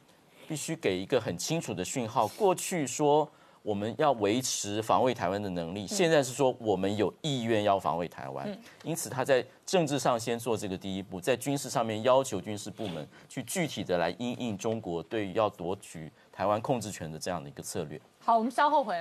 必须给一个很清楚的讯号。过去说我们要维持防卫台湾的能力，现在是说我们有意愿要防卫台湾。因此，他在政治上先做这个第一步，在军事上面要求军事部门去具体的来因应中国对于要夺取台湾控制权的这样的一个策略。好，我们稍后回来。